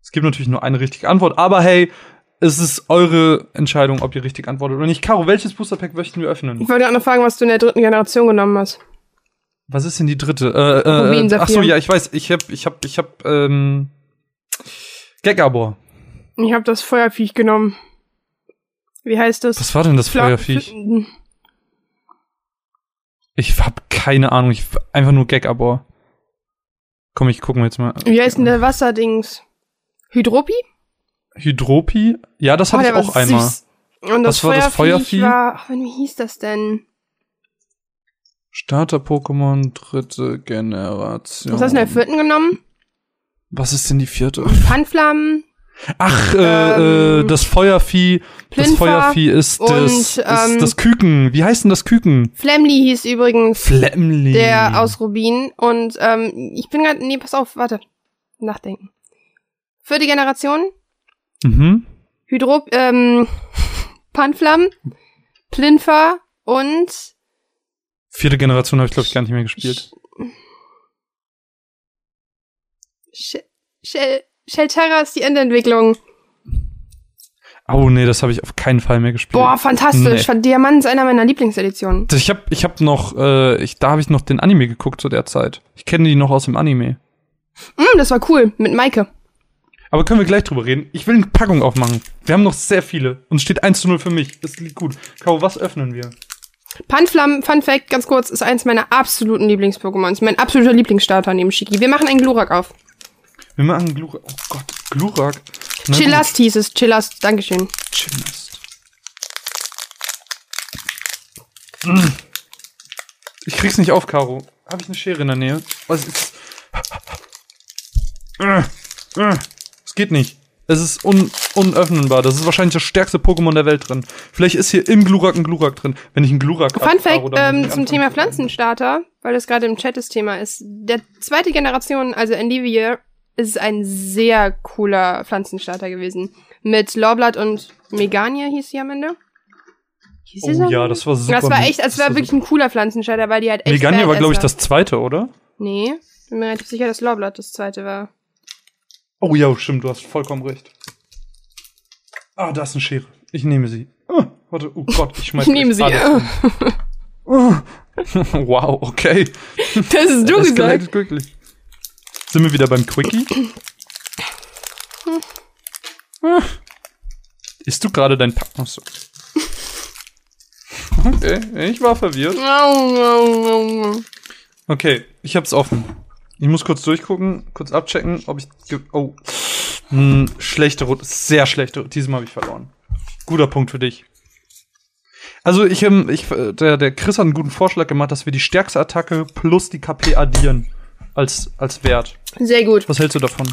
Es gibt natürlich nur eine richtige Antwort, aber hey, es ist eure Entscheidung, ob ihr richtig antwortet oder nicht. Caro, welches Booster-Pack möchten wir öffnen? Ich wollte gerade noch fragen, was du in der dritten Generation genommen hast. Was ist denn die dritte? Äh, äh, ach so, ja, ich weiß. Ich hab, ich hab, ich hab, ähm, Gegabor. Ich hab das Feuerviech genommen. Wie heißt das? Was war denn das Fla Feuerviech? Ich hab keine Ahnung. Ich einfach nur Gegabor. Komm, ich gucken jetzt mal. Wie heißt denn der Wasserdings? Hydropi? Hydropi? Ja, das hatte oh, ich auch einmal. Süß. Und das, Was war das Feuervieh? War, ach, wie hieß das denn? Starter-Pokémon dritte Generation. Was hast du in der vierten genommen? Was ist denn die vierte? Pfannflammen. Ach, äh, ähm, das Feuervieh. Plinfer das Feuervieh ist das, und, ähm, das Küken. Wie heißt denn das Küken? Flemly hieß übrigens. Flemly. Der aus Rubin. Und ähm, ich bin gerade. Nee, pass auf, warte. Nachdenken. Vierte Generation. Mhm. Hydro, ähm, Panflam, Plinfer und Vierte Generation habe ich, glaube ich, gar nicht mehr gespielt. Shell, Shell, Shelterra ist die Endentwicklung. Oh nee, das habe ich auf keinen Fall mehr gespielt. Boah, fantastisch. Nee. Diamant ist einer meiner Lieblingseditionen. Ich habe ich hab noch, äh, ich, da habe ich noch den Anime geguckt zu der Zeit. Ich kenne die noch aus dem Anime. Mm, das war cool, mit Maike. Aber können wir gleich drüber reden. Ich will eine Packung aufmachen. Wir haben noch sehr viele. Und es steht 1 zu 0 für mich. Das liegt gut. Kau, was öffnen wir? Panflam, Fun Fact, ganz kurz, ist eins meiner absoluten Lieblings-Pokémons. Mein absoluter Lieblingsstarter neben Shiki. Wir machen einen Glurak auf. Wir machen einen Glurak. Oh Gott, Glurak. Chillast hieß es. Chillast, Dankeschön. Chillast. Ich krieg's nicht auf, Caro. Habe ich eine Schere in der Nähe? Was ist. Es geht nicht. Es ist un unöffnenbar. Das ist wahrscheinlich das stärkste Pokémon der Welt drin. Vielleicht ist hier im Glurak ein Glurak drin. Wenn ich einen Glurak Fun Fact ähm, zum Thema Pflanzenstarter, weil das gerade im Chat das Thema ist. Der zweite Generation, also Endivier, ist ein sehr cooler Pflanzenstarter gewesen. Mit Lorblatt und Megania hieß sie am Ende. Hieß oh ja, das war super. Das war echt, es war wirklich ein cooler Pflanzenstarter, weil die halt echt Megania war, glaube ich, das zweite, oder? Nee, bin mir relativ sicher, dass Lorblatt das zweite war. Oh ja, stimmt, du hast vollkommen recht. Ah, da ist eine Schere. Ich nehme sie. Oh, warte, oh Gott, ich schmeiß Ich nehme sie. Oh. wow, okay. Das ist du gesagt. Quickly. Sind wir wieder beim Quickie? Isst du gerade dein Pack? Achso. Okay, ich war verwirrt. Okay, ich hab's offen. Ich muss kurz durchgucken, kurz abchecken, ob ich. Oh. Hm, schlechte Runde. Sehr schlechte. Diesmal habe ich verloren. Guter Punkt für dich. Also ich, ähm, ich der, der Chris hat einen guten Vorschlag gemacht, dass wir die stärkste Attacke plus die KP addieren als, als Wert. Sehr gut. Was hältst du davon?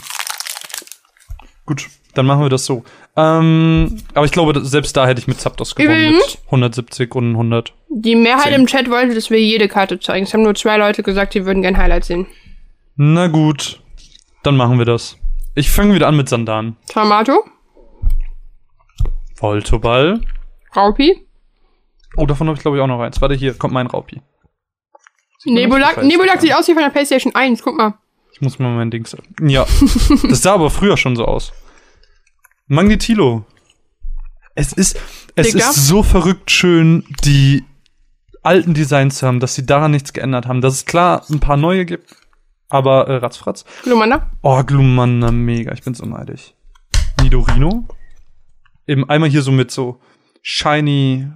Gut, dann machen wir das so. Ähm, aber ich glaube, selbst da hätte ich mit Zapdos gewonnen. Übrigens, mit 170 und 100. Die Mehrheit 10. im Chat wollte, dass wir jede Karte zeigen. Es haben nur zwei Leute gesagt, die würden gern Highlights sehen. Na gut, dann machen wir das. Ich fange wieder an mit Sandan. Tamato. Voltoball. Raupi. Oh, davon habe ich glaube ich auch noch eins. Warte, hier kommt mein Raupi. Nebulak, Nebulak sieht aus wie von der PlayStation 1, guck mal. Ich muss mal mein Ding sagen. Ja, das sah aber früher schon so aus. Magnetilo. Es ist, es Digga. ist so verrückt schön, die alten Designs zu haben, dass sie daran nichts geändert haben. Dass es klar ein paar neue gibt, aber äh, ratzfratz. Glumanda? Oh, Glumanda, mega. Ich bin so neidisch. Nidorino. Eben einmal hier so mit so shiny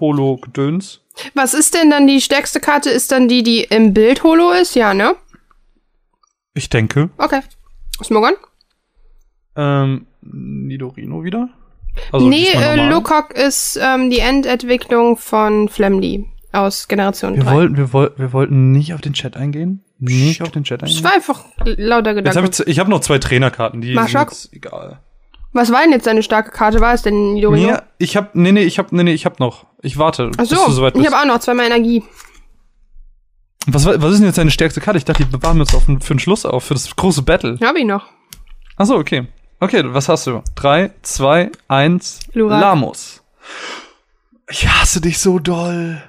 Holo-Gedöns. Was ist denn dann die stärkste Karte? Ist dann die, die im Bild Holo ist? Ja, ne? Ich denke. Okay. Smogon? Ähm, Nidorino wieder? Also nee, äh, Lukok ist ähm, die Endentwicklung von Flemly aus Generation wir 3. Wollten, wir, woll wir wollten nicht auf den Chat eingehen? Nicht auf den Chat? Das war einfach lauter Gedanke. Hab ich ich habe noch zwei Trainerkarten, die Marschak? sind jetzt egal. Was war denn jetzt deine starke Karte? War es denn Nidorino? Nee, ich hab, nee, nee, ich hab, nee, nee, ich hab noch. Ich warte, Ach so, bis du soweit bist. ich habe auch noch zweimal Energie. Was, was ist denn jetzt deine stärkste Karte? Ich dachte, die bewahren wir uns auf, für den Schluss auf, für das große Battle. Hab ich noch. Ach so, okay. Okay, was hast du? Drei, zwei, eins. Lurak. Lamos. Ich hasse dich so doll.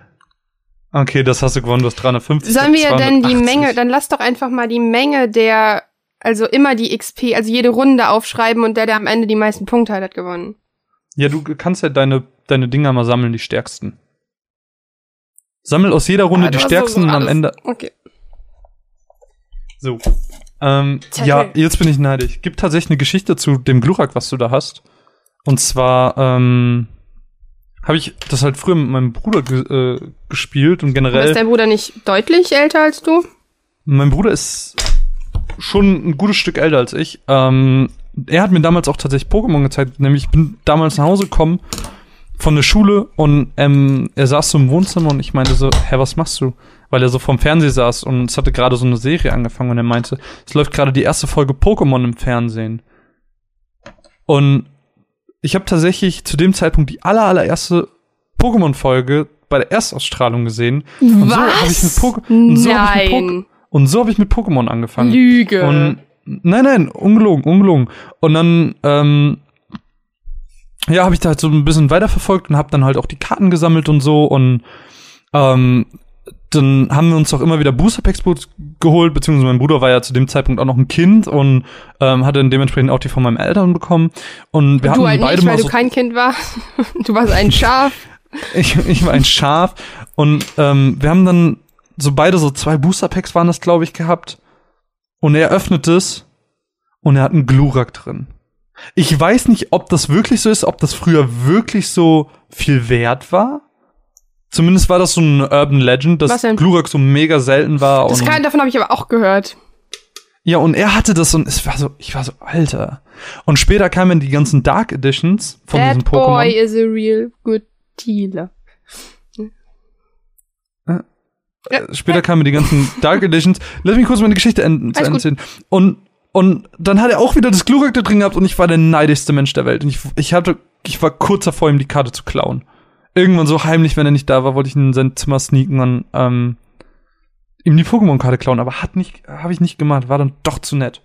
Okay, das hast du gewonnen, du hast 350. Sollen wir denn die Menge, dann lass doch einfach mal die Menge der, also immer die XP, also jede Runde aufschreiben und der, der am Ende die meisten Punkte hat, hat gewonnen. Ja, du kannst ja deine, deine Dinger mal sammeln, die stärksten. Sammel aus jeder Runde ah, die stärksten so und am Ende. Okay. So. Ähm, ja, jetzt bin ich neidisch. Gibt tatsächlich eine Geschichte zu dem Glurak, was du da hast. Und zwar ähm, habe ich das halt früher mit meinem Bruder ge äh, gespielt und generell. Aber ist dein Bruder nicht deutlich älter als du? Mein Bruder ist schon ein gutes Stück älter als ich. Ähm, er hat mir damals auch tatsächlich Pokémon gezeigt, nämlich ich bin damals nach Hause gekommen von der Schule und ähm, er saß so im Wohnzimmer und ich meinte so, hä, was machst du? Weil er so vorm Fernseher saß und es hatte gerade so eine Serie angefangen und er meinte, es läuft gerade die erste Folge Pokémon im Fernsehen. Und ich habe tatsächlich zu dem Zeitpunkt die aller, allererste Pokémon-Folge bei der Erstausstrahlung gesehen. Und was? So. Und so habe ich so hab ich mit Pokémon angefangen. Lüge. Und nein, nein, ungelogen, ungelogen. Und dann ähm, ja, habe ich da halt so ein bisschen weiterverfolgt und habe dann halt auch die Karten gesammelt und so und ähm, dann haben wir uns auch immer wieder Booster Packs geholt, beziehungsweise mein Bruder war ja zu dem Zeitpunkt auch noch ein Kind und ähm, hatte dann dementsprechend auch die von meinem Eltern bekommen. Und wir du hatten halt beide nicht, mal weil so du kein Kind war. Du warst ein Schaf. ich, ich war ein Schaf und ähm, wir haben dann so beide so zwei Booster Packs waren das, glaube ich, gehabt. Und er öffnet es und er hat einen Glurak drin. Ich weiß nicht, ob das wirklich so ist, ob das früher wirklich so viel wert war. Zumindest war das so ein Urban Legend, dass Glurak so mega selten war. Das kann, davon habe ich aber auch gehört. Ja, und er hatte das und es war so, ich war so, Alter. Und später kamen die ganzen Dark Editions von That diesem Pokémon. boy is a real good dealer. Ja. Später kamen die ganzen Dark Editions. Lass mich kurz meine Geschichte enden, zu Ende ziehen. Und und dann hat er auch wieder das Glurak da drin gehabt und ich war der neidigste Mensch der Welt. Und ich, ich hatte, ich war kurz davor, ihm die Karte zu klauen. Irgendwann so heimlich, wenn er nicht da war, wollte ich in sein Zimmer sneaken und ähm, ihm die Pokémon-Karte klauen, aber hat nicht, habe ich nicht gemacht, war dann doch zu nett.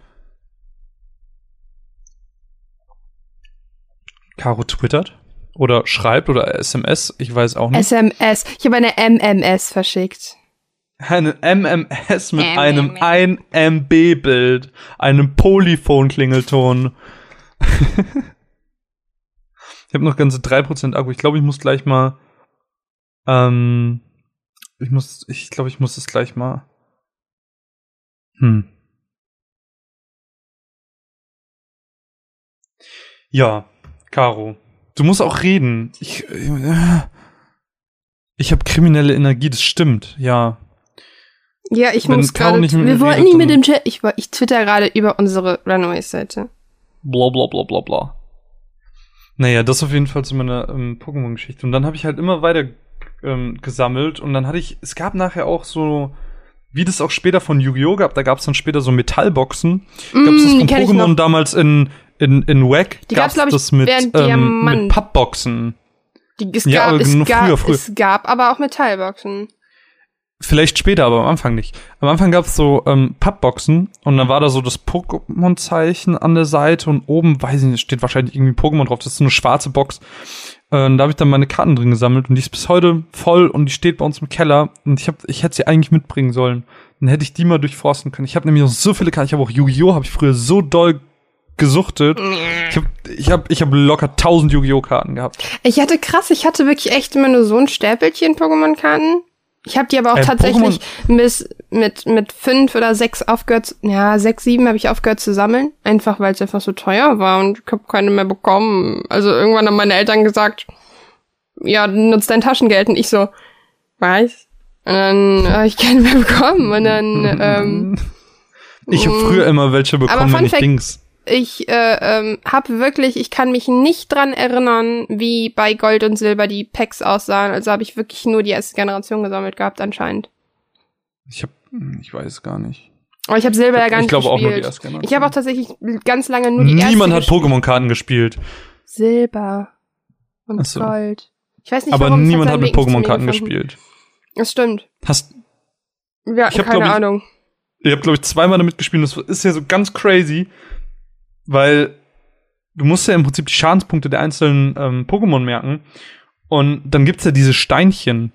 Caro twittert oder schreibt oder SMS, ich weiß auch nicht. SMS. Ich habe eine MMS verschickt eine MMS mit einem 1 MB Bild, einem Polyphon-Klingelton. ich habe noch ganze 3% Akku. Ich glaube, ich muss gleich mal. Ähm, ich muss, ich glaube, ich muss das gleich mal. Hm. Ja, Caro. Du musst auch reden. Ich, äh, ich habe kriminelle Energie, das stimmt, ja. Ja, ich Wenn muss gerade. Wir wollten nie mit dem Chat. Ich, ich twitter gerade über unsere Runaways-Seite. Bla bla bla bla bla. Naja, das auf jeden Fall zu meiner ähm, Pokémon-Geschichte. Und dann habe ich halt immer weiter ähm, gesammelt und dann hatte ich, es gab nachher auch so, wie das auch später von Yu-Gi-Oh! gab, da gab es dann später so Metallboxen. Mm, gab es das von Pokémon damals in, in, in Wack? Die gab's, glaub ich, das mit, ähm, mit Pappboxen. Die, es, ja, gab, es, gab, früher, früher. es gab aber auch Metallboxen. Vielleicht später, aber am Anfang nicht. Am Anfang gab's so ähm, Pappboxen und dann war da so das Pokémon-Zeichen an der Seite und oben, weiß ich nicht, steht wahrscheinlich irgendwie Pokémon drauf. Das ist so eine schwarze Box. Äh, da habe ich dann meine Karten drin gesammelt und die ist bis heute voll und die steht bei uns im Keller und ich hab, ich hätte sie eigentlich mitbringen sollen. Dann hätte ich die mal durchforsten können. Ich habe nämlich noch so viele Karten. Ich habe auch Yu-Gi-Oh! habe ich früher so doll gesuchtet. Ich habe ich hab, ich hab locker 1000 Yu-Gi-Oh! Karten gehabt. Ich hatte krass, ich hatte wirklich echt immer nur so ein Stapelchen Pokémon-Karten. Ich habe die aber auch äh, tatsächlich bis mit mit fünf oder sechs aufgehört, ja sechs sieben habe ich aufgehört zu sammeln, einfach weil es einfach so teuer war und ich habe keine mehr bekommen. Also irgendwann haben meine Eltern gesagt, ja nutzt dein Taschengeld und ich so, weiß. Und dann habe ich keine mehr bekommen und dann. Ähm, ich habe früher immer welche bekommen, wenn ich Dings ich äh, ähm, habe wirklich, ich kann mich nicht dran erinnern, wie bei Gold und Silber die Packs aussahen. Also habe ich wirklich nur die erste Generation gesammelt gehabt anscheinend. Ich habe, hm, ich weiß gar nicht. Aber ich habe Silber ich ja gar nicht ich glaube gespielt. Auch nur die erste Generation. Ich habe auch tatsächlich ganz lange nur die Niemand erste Niemand hat Pokémon-Karten gespielt. Silber und so. Gold. Ich weiß nicht, Aber warum niemand hat mit Pokémon-Karten gespielt. Das stimmt. Hast hatten ich hab, keine ich, Ahnung. Ich habe, glaube ich, zweimal damit gespielt. Das ist ja so ganz crazy weil du musst ja im Prinzip die Schadenspunkte der einzelnen ähm, Pokémon merken. Und dann gibt's ja diese Steinchen,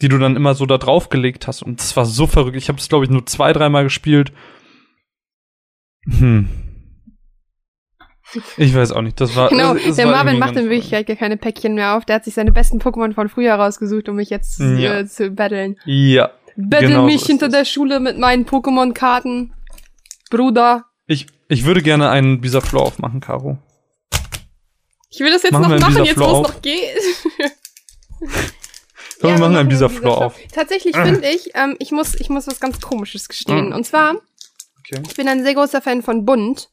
die du dann immer so da draufgelegt hast. Und das war so verrückt. Ich habe es, glaube ich, nur zwei, dreimal gespielt. Hm. Ich weiß auch nicht, das war. Genau, das, das der war Marvin macht in Wirklichkeit gar keine Päckchen mehr auf. Der hat sich seine besten Pokémon von früher rausgesucht, um mich jetzt Ja. äh, zu battlen. Ja. Battle Genau so mich ist hinter es. der Schule mit meinen Pokémon-Karten. Bruder. Ich, ich würde gerne einen Bisaflor aufmachen, Caro. Ich will das jetzt Machen noch wir machen, jetzt wo es noch geht. Komm, wir Ja, machen einen Bisaflor Bisaflor auf. Tatsächlich finde ich, ähm, ich muss, ich muss was ganz Komisches gestehen. Mhm. Und zwar, Okay. ich bin ein sehr großer Fan von Bunt.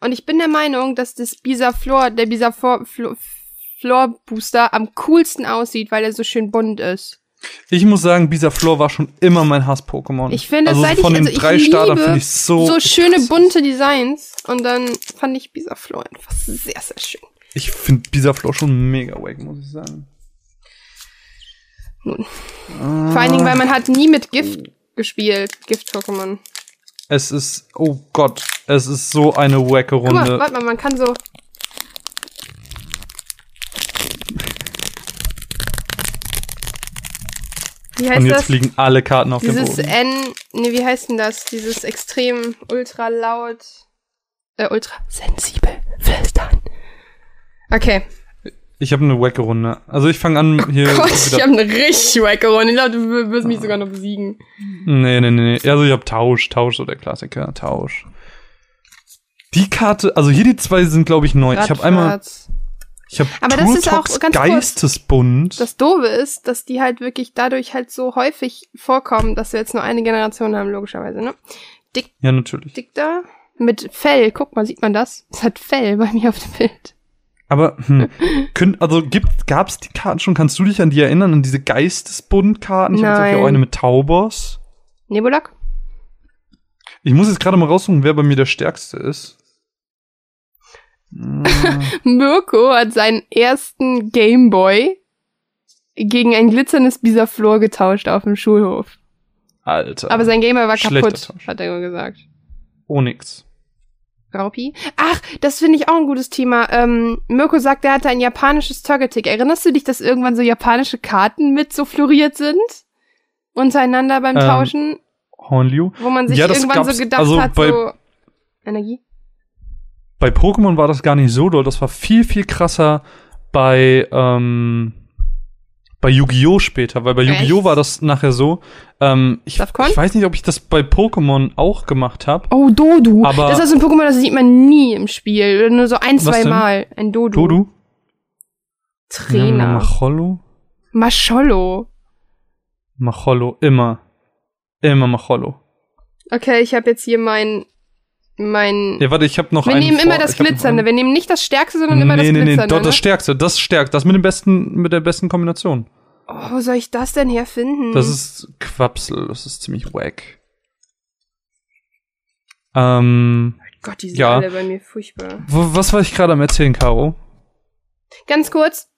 Und ich bin der Meinung, dass das Bisaflor, der Bisaflor Flo- Flor Booster am coolsten aussieht, weil er so schön bunt ist. Ich muss sagen, Bisaflor war schon immer mein Hass-Pokémon. Ich finde, also seit von ich, den also drei Startern finde ich so. so schöne bunte Designs. Und dann fand ich Bisaflor einfach sehr, sehr schön. Ich finde Bisaflor schon mega wack, muss ich sagen. Nun. Ah, Vor allen Dingen, weil man hat nie mit Gift gespielt, Gift-Pokémon. Es ist, oh Gott, es ist so eine wacke Guck mal, Runde. warte mal, man kann so. Wie Und heißt jetzt das? fliegen alle Karten auf den Dieses Boden. N, ne, wie heißt denn das? Dieses extrem ultra laut, äh, ultra sensibel flüstern. Okay. Ich habe eine wacke Runde. Also ich fange an hier. Gott, ich habe eine richtig wacke Runde. Ich glaube, du wirst mich sogar noch besiegen. nee, nee, nee, nee. Also ich habe Tausch, Tausch, so der Klassiker, Tausch. Die Karte, also hier die zwei sind, glaube ich, neu. Ich habe einmal. Ich habe Aber das ist auch ganz kurz- Geistesbund. Das Doofe ist, dass die halt wirklich dadurch halt so häufig vorkommen, dass wir jetzt nur eine Generation haben, logischerweise, ne? ja, natürlich. Dick da. Mit Fell, guck mal, sieht man das? Es hat Fell bei mir auf dem Bild. Aber hm, könnt, also gibt, gab's die Karten schon? Kannst du dich an die erinnern, an diese Geistesbund-Karten? Ich habe jetzt auch eine mit Taubos. Nebulak? Ich muss jetzt gerade mal raussuchen, wer bei mir der stärkste ist. Mirko hat seinen ersten Gameboy gegen ein glitzerndes Bisaflor getauscht auf dem Schulhof. Alter. Aber sein Gameboy war kaputt, hat er nur gesagt. Onyx. Raupi? Ach, das finde ich auch ein gutes Thema. Ähm, Mirko sagt, er hatte ein japanisches Togetic. Erinnerst du dich, dass irgendwann so japanische Karten mit so floriert sind? Untereinander beim Ähm, Tauschen? Hornliu. Wo man sich ja, irgendwann so gedacht also hat, so Energie? Bei Pokémon war das gar nicht so doll. Das war viel, viel krasser bei, ähm, bei Yu-Gi-Oh! später, weil bei? Yu-Gi-Oh! war das nachher so. Ähm, ich, ich weiß nicht, ob ich das bei Pokémon auch gemacht habe. Oh, Dodu. Aber- das ist ein Pokémon, das sieht man nie im Spiel. Nur so ein, zwei denn? Mal. Ein Dodu. Dodu? Trainer. Macholo? Maschollo. Macholo, immer. Immer Macholo. Okay, ich habe jetzt hier mein mein Ja, warte, ich habe noch Wir einen nehmen immer vor- das hab noch Glitzernde. einen- Wir nehmen nicht das Stärkste, sondern immer nee, das nee, nee, Glitzernde. doch, das ne? Stärkste, das stärkt, das mit dem besten, mit der besten Kombination. Oh, wo soll ich das denn herfinden? Das ist Quapsel, das ist ziemlich wack. Ähm, Gott, die sind ja. alle bei mir furchtbar. wo, was war ich gerade am erzählen, Caro? Ganz kurz.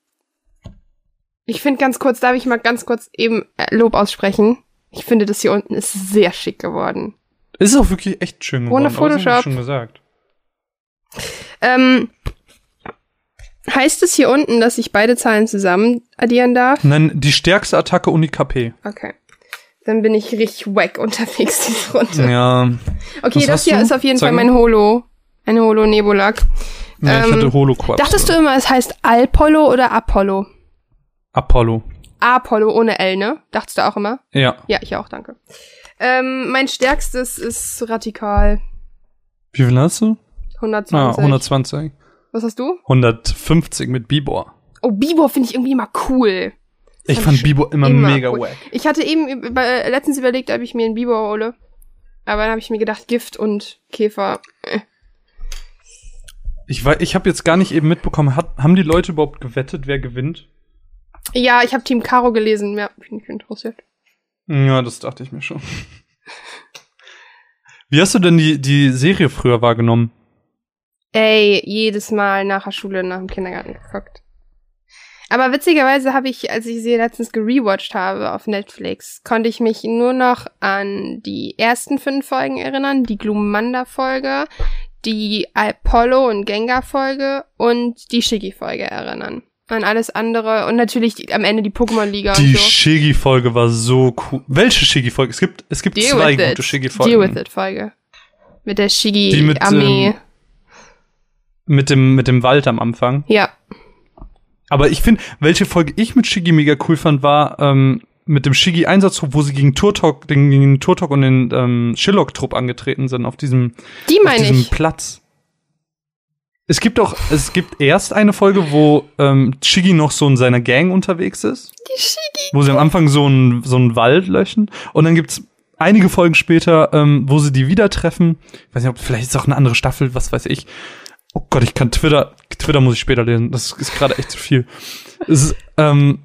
Ich finde ganz kurz, darf ich mal ganz kurz eben äh, Lob aussprechen? Ich finde, das hier unten ist sehr schick geworden. Ist auch wirklich echt schön geworden. Ohne hab ich Photoshop. schon gesagt. Ähm, heißt es hier unten, dass ich beide Zahlen zusammen addieren darf? Nein, die stärkste Attacke und die KP. Okay. Dann bin ich richtig wack unterwegs diese Runde. Ja. Okay, Was das hier du? ist auf jeden Zeig Fall mein Holo. Ein Holo Nebulak. Ich Ähm, hatte Holo Quapsel. Dachtest du immer, es heißt Alpollo oder Apollo? Apollo. Apollo ohne L, ne? Dachtest du auch immer? Ja. Ja, ich auch, danke. Ähm, mein stärkstes ist Radikal. Wie viel hast du? 120. Ah, 120. Was hast du? 150 mit Bibor. Oh, Bibor finde ich irgendwie immer cool. Ich fand Bibor immer, immer mega cool. wack. Ich hatte eben über, äh, letztens überlegt, ob ich mir einen Bibor hole. Aber dann habe ich mir gedacht, Gift und Käfer. Äh. Ich, ich habe jetzt gar nicht eben mitbekommen, hat, haben die Leute überhaupt gewettet, wer gewinnt? Ja, ich habe Team Caro gelesen. Ja, bin ich interessiert. Ja, das dachte ich mir schon. Wie hast du denn die, die Serie früher wahrgenommen? Ey, jedes Mal nach der Schule, nach dem Kindergarten geguckt. Aber witzigerweise habe ich, als ich sie letztens gerewatcht habe auf Netflix, konnte ich mich nur noch an die ersten fünf Folgen erinnern, die Glumanda-Folge, die Apollo- und Gengar-Folge und die Shiggy-Folge erinnern. An alles andere und natürlich die, am Ende die Pokémon-Liga Die und so. Shiggy-Folge war so cool. Welche Shiggy-Folge? Es gibt, es gibt Deal zwei gute it. Shiggy-Folgen. Deal with it Folge. Mit der Die mit, ähm, Mit dem, mit dem Wald am Anfang. Ja. Aber ich finde, welche Folge ich mit Shiggy mega cool fand, war ähm, mit dem Shiggy-Einsatz, wo sie gegen Turtok, den, gegen Turtok und den ähm, Shillok-Trupp angetreten sind auf diesem, Die auf diesem ich. Platz. Es gibt auch, es gibt erst eine Folge, wo ähm, Shiggy noch so in seiner Gang unterwegs ist, Die Shiggy. wo sie am Anfang so einen so einen Wald löschen und dann gibt's einige Folgen später, ähm, wo sie die wieder treffen. Ich weiß nicht, ob vielleicht ist auch eine andere Staffel, was weiß ich. Oh Gott, ich kann Twitter, Twitter muss ich später lesen. Das ist gerade echt zu viel. Es ist, ähm,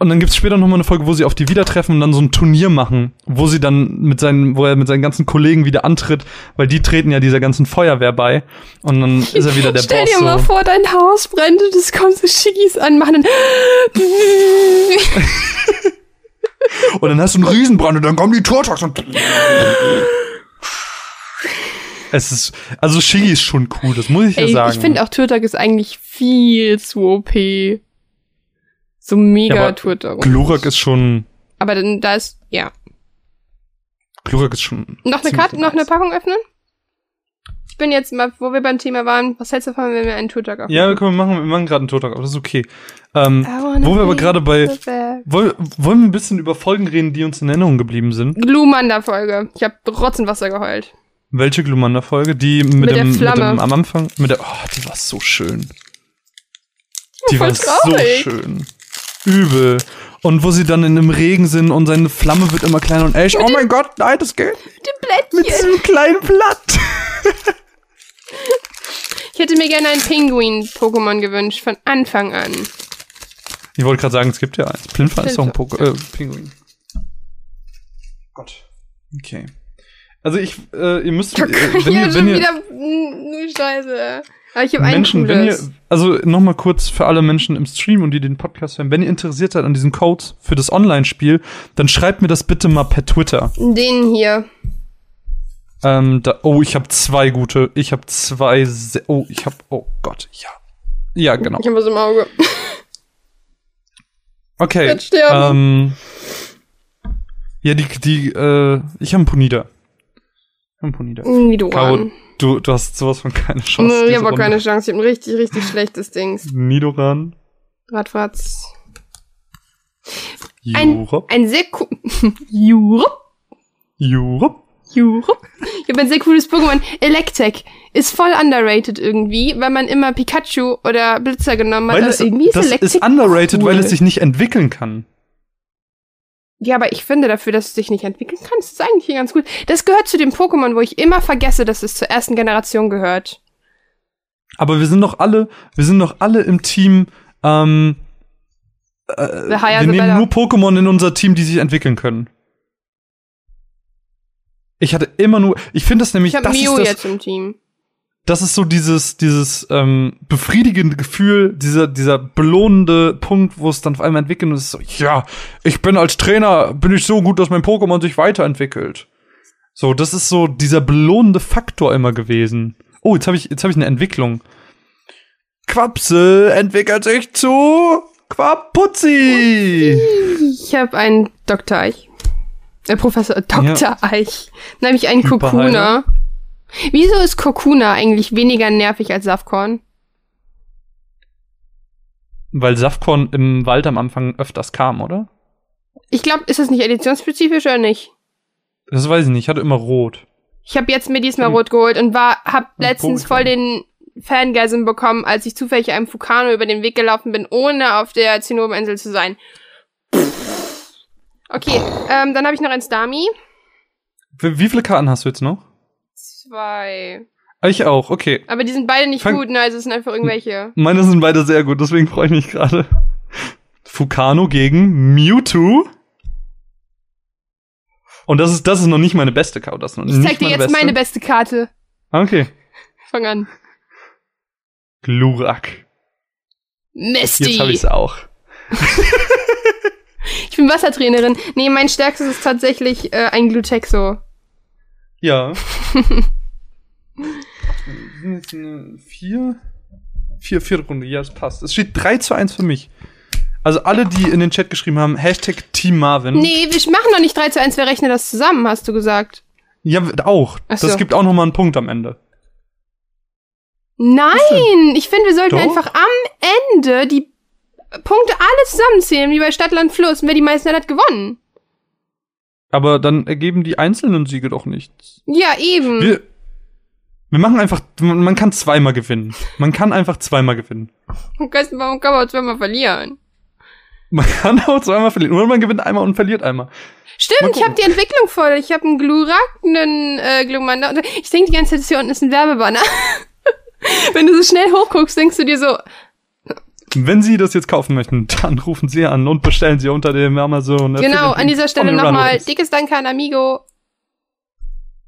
und dann gibt's später noch mal eine Folge, wo sie auf die wieder treffen und dann so ein Turnier machen, wo sie dann mit seinen, wo er mit seinen ganzen Kollegen wieder antritt, weil die treten ja dieser ganzen Feuerwehr bei. Und dann ist er wieder der Stell Boss. dir mal so. vor, dein Haus brennt und es kommt so Shiggys an, machen dann Und dann hast du einen Riesenbrand und dann kommen die Turtoks und Es ist, also Shiggy ist schon cool, das muss ich ja Ey, sagen. ich finde auch Turtok ist eigentlich viel zu OP. So mega Ja, aber Turtok. Glurak ist schon, Aber dann, da ist, ja. Glurak ist schon. Noch eine Karte, noch eine. Packung öffnen? Ich bin jetzt mal, wo wir beim Thema waren, was hältst du davon, wenn wir einen Turtok öffnen? Ja, können wir machen, wir machen gerade einen Turtok, aber das ist okay. Ähm, wo wir aber be gerade bei, wollen, wollen wir ein bisschen über Folgen reden, die uns in Erinnerung geblieben sind? Glumanda-Folge. Ich habe Rotzenwasser geheult. Welche Glumanda-Folge? Die mit, Mit der dem, mit Flamme. dem, am Anfang, mit der, oh, die war so schön. Die voll war so schön. Übel. Und wo sie dann in dem Regen sind und seine Flamme wird immer kleiner und echt, oh mein Gott, nein, das geht mit Blättchen. diesem kleinen Blatt. Ich hätte mir gerne ein Pinguin-Pokémon gewünscht, von Anfang an. Ich wollte gerade sagen, es gibt ja eins. Plinfa ist doch ein Poko äh, Pinguin. Gott. Okay. Also ich, äh, ihr müsst, äh, wenn ja, ihr, schon wenn ihr, wieder nur Scheiße. Aber ich habe Menschen, wenn ihr, also nochmal kurz für alle Menschen im Stream und die den Podcast hören, wenn ihr interessiert seid an diesen Codes für das Online-Spiel, dann schreibt mir das bitte mal per Twitter. Den hier. Ähm, da, oh, ich habe zwei gute, ich habe zwei, se- oh, ich habe, oh Gott, ja. Ja, genau. Ich habe was im Auge. Okay. werd sterben. Ähm, ja, die, die, äh, ich habe einen Ponida. Ich hab einen Ponida. Wie du du, hast sowas von keine Chance. Nee, ich habe auch keine Chance. Ich habe ein richtig, richtig schlechtes Dings. Nidoran. Radfratz. Ein, ein sehr cool. Europe. Europe. Europe. Ich habe ein sehr cooles Pokémon. Electek ist voll underrated irgendwie, weil man immer Pikachu oder Blitzer genommen hat. Weil es, irgendwie ist das Electek ist underrated, cool. weil es sich nicht entwickeln kann. Ja, aber ich finde dafür, dass es sich nicht entwickeln kann, ist es eigentlich hier ganz gut. Das gehört zu dem Pokémon, wo ich immer vergesse, dass es zur ersten Generation gehört. Aber wir sind doch alle, wir sind doch alle im Team, ähm, äh, wir nehmen better. nur Pokémon in unser Team, die sich entwickeln können. Ich hatte immer nur, ich finde das nämlich, Ich habe das Mio ist das, jetzt im Team. Das ist so dieses, dieses ähm, befriedigende Gefühl, dieser, dieser belohnende Punkt, wo es dann auf einmal entwickelt und es ist so, ja, ich bin als Trainer, bin ich so gut, dass mein Pokémon sich weiterentwickelt. So, das ist so dieser belohnende Faktor immer gewesen. Oh, jetzt habe ich, jetzt habe ich eine Entwicklung. Quapsel entwickelt sich zu Quapuzzi. Ich habe einen Dr. Eich. Äh, Professor Dr. Eich. Dann habe ich einen Hyperheiler. Kokuna. Wieso ist Kokuna eigentlich weniger nervig als Safkorn? Weil Safkorn im Wald am Anfang öfters kam, oder? Ich glaube, ist das nicht editionsspezifisch oder nicht? Das weiß ich nicht, ich hatte immer rot. Ich habe jetzt mir diesmal Hm. rot geholt und war hab letztens Pokémon. voll den Fangasm bekommen, als ich zufällig einem Fukano über den Weg gelaufen bin, ohne auf der Zinnobeninsel zu sein. Okay, ähm, dann habe ich noch ein Stami. Wie viele Karten hast du jetzt noch? Zwei. Ich auch, okay. Aber die sind beide nicht Fang- gut, ne? Also es sind einfach irgendwelche. Meine sind beide sehr gut, deswegen freue ich mich gerade. Fukano gegen Mewtwo. Und das ist, das ist noch nicht meine beste Karte. Das ist noch Ich nicht zeig dir jetzt meine beste Karte. Okay. Fang an. Glurak. Misty. Jetzt habe ich es auch. Ich bin Wassertrainerin. Nee, mein stärkstes ist tatsächlich äh, ein Glutexo. Ja. Sind jetzt eine vier? Vier, vierte Runde. Ja, es passt. Es steht 3 zu 1 für mich. Also alle, die in den Chat geschrieben haben, Hashtag Team Marvin. Nee, wir machen noch nicht 3 zu 1, wir rechnen das zusammen, hast du gesagt. Ja, auch. So. Das gibt auch noch mal einen Punkt am Ende. Nein, ich finde, wir sollten Doch. einfach am Ende die Punkte alle zusammenzählen, wie bei Stadtland Fluss. Und wer die meisten hat, hat gewonnen. Aber dann ergeben die einzelnen Siege doch nichts. Ja, eben. Wir, wir machen einfach, man kann zweimal gewinnen. Man kann einfach zweimal gewinnen. Warum kann man auch zweimal verlieren? Man kann auch zweimal verlieren. Oder man gewinnt einmal und verliert einmal. Stimmt, ich habe die Entwicklung voll. Ich habe einen Glurak, einen äh, Glumanda. Ich denke die ganze Zeit, hier unten ist ein Werbebanner. Wenn du so schnell hochguckst, denkst du dir so. Wenn Sie das jetzt kaufen möchten, dann rufen Sie an und bestellen Sie unter dem Amazon. Genau, an dieser Stelle nochmal dickes Danke an Amigo.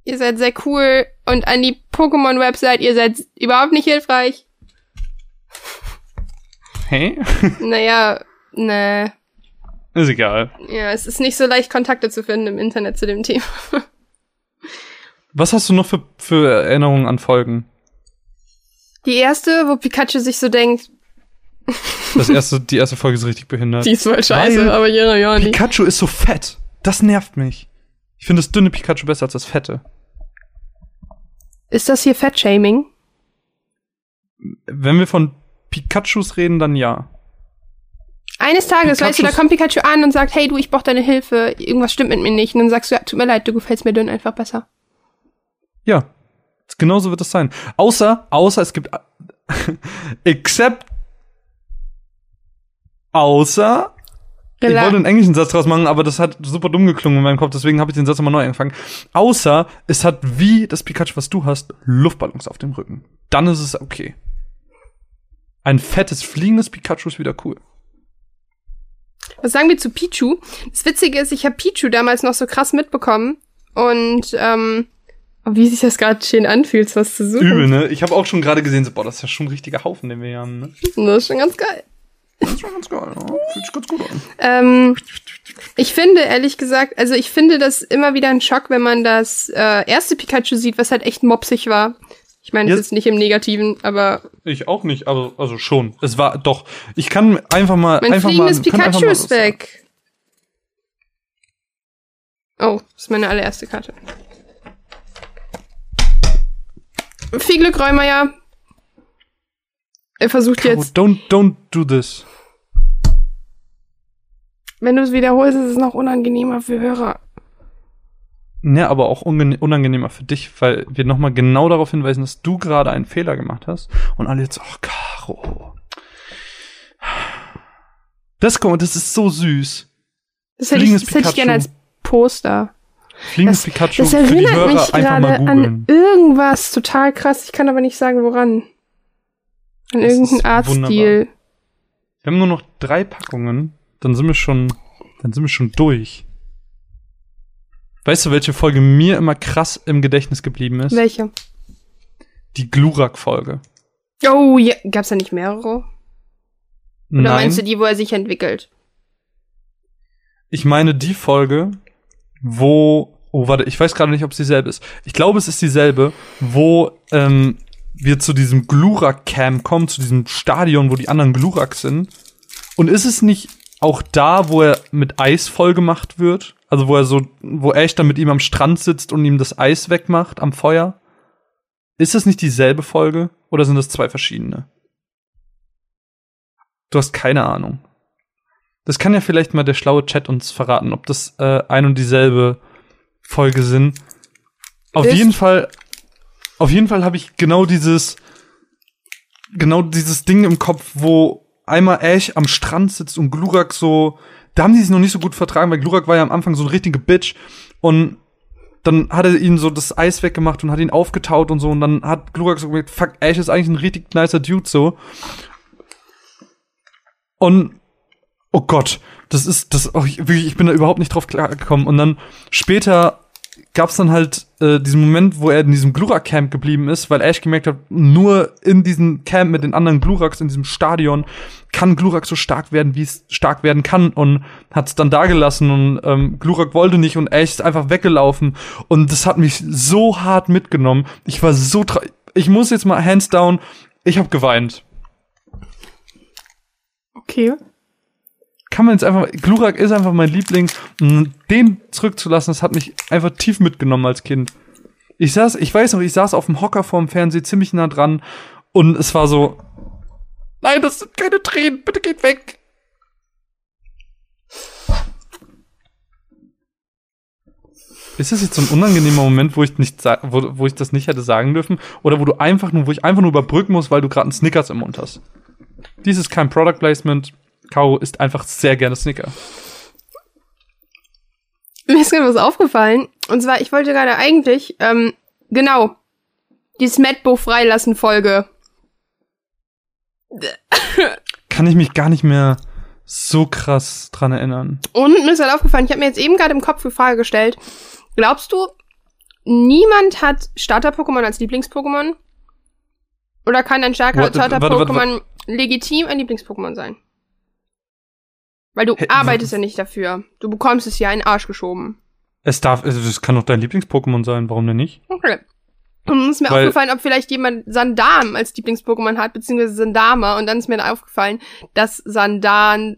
Ihr seid sehr cool. Und an die Pokémon-Website, ihr seid überhaupt nicht hilfreich. Hä? naja, ne. Ist egal. Ja, es ist nicht so leicht, Kontakte zu finden im Internet zu dem Thema. Was hast du noch für, für Erinnerungen an Folgen? Die erste, wo Pikachu sich so denkt. Das erste, die erste Folge ist richtig behindert. Die ist voll scheiße, Weil aber ja, ja nicht. Pikachu ist so fett. Das nervt mich. Ich finde das dünne Pikachu besser als das fette. Ist das hier Fettshaming? Wenn wir von Pikachus reden, dann ja. Eines Tages, Pikachus weißt du, da kommt Pikachu an und sagt, hey du, ich brauch deine Hilfe, irgendwas stimmt mit mir nicht. Und dann sagst du, ja, tut mir leid, du gefällst mir dünn einfach besser. Ja, genauso wird es sein. Außer, außer es gibt, except, außer, ich wollte einen englischen Satz draus machen, aber das hat super dumm geklungen in meinem Kopf, deswegen habe ich den Satz nochmal neu angefangen. Außer es hat wie das Pikachu, was du hast, Luftballons auf dem Rücken. Dann ist es okay. Ein fettes, fliegendes Pikachu ist wieder cool. Was sagen wir zu Pichu? Das Witzige ist, ich habe Pichu damals noch so krass mitbekommen und ähm, wie sich das gerade schön anfühlt, was zu suchen. Übel, ne? Ich habe auch schon gerade gesehen, so, boah, das ist ja schon ein richtiger Haufen, den wir hier haben, ne? Das ist schon ganz geil. Das ist schon ganz geil, ja. Fühlt sich ganz gut an. Ähm, ich finde, ehrlich gesagt, also ich finde das immer wieder ein Schock, wenn man das äh, erste Pikachu sieht, was halt echt mopsig war. Ich meine, es ist nicht im Negativen, aber. Ich auch nicht, aber also schon. Es war doch. Ich kann einfach mal. Mein einfach fliegendes mal, Pikachu ist weg. Oh, das ist meine allererste Karte. Viel Glück, Räumer, Er versucht Caro, jetzt. Don't, don't do this. Wenn du es wiederholst, ist es noch unangenehmer für Hörer. Ja, aber auch unangenehmer für dich, weil wir nochmal genau darauf hinweisen, dass du gerade einen Fehler gemacht hast. Und alle jetzt, oh, Caro. Das, mal, das ist so süß. Das hätte, ich, das hätte ich gerne als Poster. Fliegendes das, Pikachu das erinnert mich gerade an irgendwas total krass. Ich kann aber nicht sagen, woran. An das irgendeinen Artstil. Wir haben nur noch drei Packungen. Dann sind wir schon, dann sind wir schon durch. Weißt du, welche Folge mir immer krass im Gedächtnis geblieben ist? Welche? Die Glurak-Folge. Oh, ja. gab's da nicht mehrere? Oder Nein. meinst du die, wo er sich entwickelt? Ich meine die Folge, wo, oh warte, ich weiß gerade nicht, ob es dieselbe ist. Ich glaube, es ist dieselbe, wo ähm, wir zu diesem Glurak-Camp kommen, zu diesem Stadion, wo die anderen Gluraks sind. Und ist es nicht auch da, wo er mit Eis voll gemacht wird? Also wo er so, wo Ash dann mit ihm am Strand sitzt und ihm das Eis wegmacht am Feuer? Ist das nicht dieselbe Folge oder sind das zwei verschiedene? Du hast keine Ahnung. Das kann ja vielleicht mal der schlaue Chat uns verraten, ob das äh, ein und dieselbe Folge sind. Auf Ist jeden Fall, auf jeden Fall habe ich genau dieses, genau dieses Ding im Kopf, wo einmal Ash am Strand sitzt und Glurak so, da haben die sich noch nicht so gut vertragen, weil Glurak war ja am Anfang so eine richtige Bitch und dann hat er ihn so das Eis weggemacht und hat ihn aufgetaut und so und dann hat Glurak so gesagt, fuck, Ash ist eigentlich ein richtig nicer Dude so. Und oh Gott, das ist, das, oh, ich, ich bin da überhaupt nicht drauf klargekommen. Und dann später gab's dann halt äh, diesen Moment, wo er in diesem Glurak-Camp geblieben ist, weil Ash gemerkt hat, nur in diesem Camp mit den anderen Gluraks, in diesem Stadion, kann Glurak so stark werden, wie es stark werden kann und hat's dann da gelassen und ähm, Glurak wollte nicht und Ash ist einfach weggelaufen und das hat mich so hart mitgenommen. Ich war so ich muss jetzt mal hands down, ich habe geweint. Okay kann man jetzt einfach, Glurak ist einfach mein Liebling den zurückzulassen, das hat mich einfach tief mitgenommen als Kind. Ich saß, ich weiß noch, ich saß auf dem Hocker vorm Fernseher ziemlich nah dran Und es war so, nein, das sind keine Tränen, bitte geht weg. Ist das jetzt so ein unangenehmer Moment, wo ich nicht wo, wo ich das nicht hätte sagen dürfen? Oder wo du einfach nur, wo ich einfach nur überbrücken muss, weil du gerade einen Snickers im Mund hast? Dies ist kein Product Placement. Caro isst einfach sehr gerne Snicker. Mir ist gerade was aufgefallen. Und zwar, ich wollte gerade eigentlich, ähm, genau, die Smetbo freilassen Folge. Kann ich mich gar nicht mehr so krass dran erinnern. Und mir ist halt aufgefallen, ich habe mir jetzt eben gerade im Kopf die Frage gestellt, glaubst du, niemand hat Starter-Pokémon als Lieblings-Pokémon? Oder kann ein Starter-Pokémon legitim ein Lieblings-Pokémon sein? Weil du hey, arbeitest ja nicht dafür. Du bekommst es ja in den Arsch geschoben. Es darf, also das kann doch dein Lieblings-Pokémon sein, warum denn nicht? Okay. Und ist mir Weil, aufgefallen, ob vielleicht jemand Sandam als Lieblings-Pokémon hat, beziehungsweise Sandama. Und dann ist mir dann aufgefallen, dass Sandans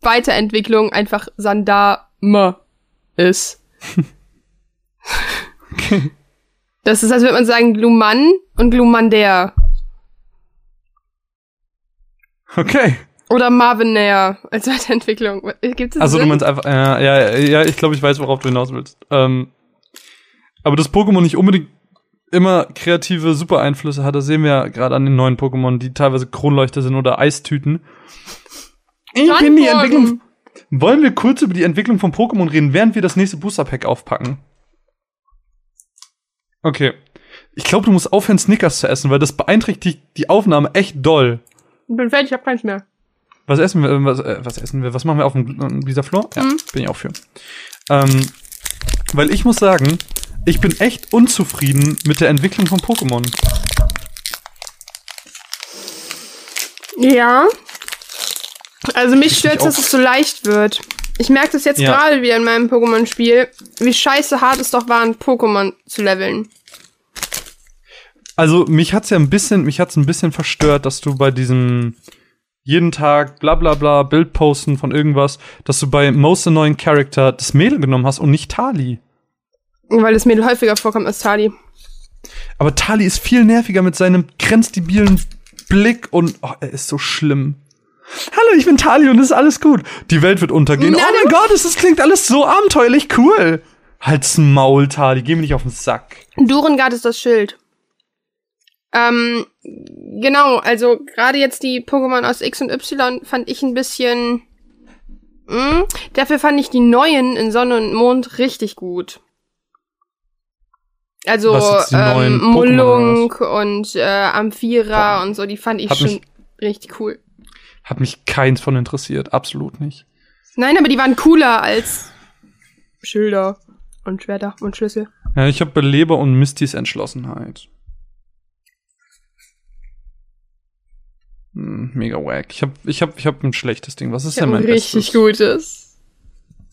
Weiterentwicklung einfach Sandame ist. okay. Das ist, als würde man sagen, Gluman und Glumander. Okay. Oder Marvinair als Weiterentwicklung. Gibt es Also Sinn? du meinst einfach, ja, ja, ja, ich glaube, ich weiß, worauf du hinaus willst. Ähm, aber das Pokémon nicht unbedingt immer kreative Super-Einflüsse hat, das sehen wir ja gerade an den neuen Pokémon, die teilweise Kronleuchter sind oder Eistüten. Ich bin die Entwicklung. Wollen wir kurz über die Entwicklung von Pokémon reden, während wir das nächste Booster Pack aufpacken? Okay. Ich glaube, du musst aufhören, Snickers zu essen, weil das beeinträchtigt die Aufnahme echt doll. Ich bin fertig, ich hab keins mehr. Was essen wir? Was, äh, was essen wir? Was machen wir auf dem, dieser Floor? Ja, mhm. bin ich auch für. Ähm, weil ich muss sagen, ich bin echt unzufrieden mit der Entwicklung von Pokémon. Ja. Also mich stört dass es so leicht wird. Ich merke das jetzt ja. gerade wieder in meinem Pokémon-Spiel, wie scheiße hart es doch war, ein Pokémon zu leveln. Also mich hat's ja ein bisschen, mich hat's ein bisschen verstört, dass du bei diesem jeden Tag bla bla bla Bild posten von irgendwas, dass du bei Most Annoying Character das Mädel genommen hast und nicht Tali. Weil das Mädel häufiger vorkommt als Tali. Aber Tali ist viel nerviger mit seinem grenzdebilen Blick und oh, er ist so schlimm. Hallo, ich bin Tali und es ist alles gut. Die Welt wird untergehen. Na, oh mein Gott, es klingt alles so abenteuerlich cool. Halt's Maul, Tali, geh mir nicht auf den Sack. Durengard ist das Schild. Ähm, genau, also gerade jetzt die Pokémon aus X und Y fand ich ein bisschen. Mh, hm, dafür fand ich die neuen in Sonne und Mond richtig gut. Also ähm, Mullung und äh, Amphira Boah. und so, die fand ich Hat schon richtig cool. Hat mich keins von interessiert, absolut nicht. Nein, aber die waren cooler als Schilder und Schwerter und Schlüssel. Ja, ich habe Beleber und Mistys Entschlossenheit. Mega wack. Ich habe ich hab, ich hab ein schlechtes Ding. Was ist ich denn mein ein richtig gutes?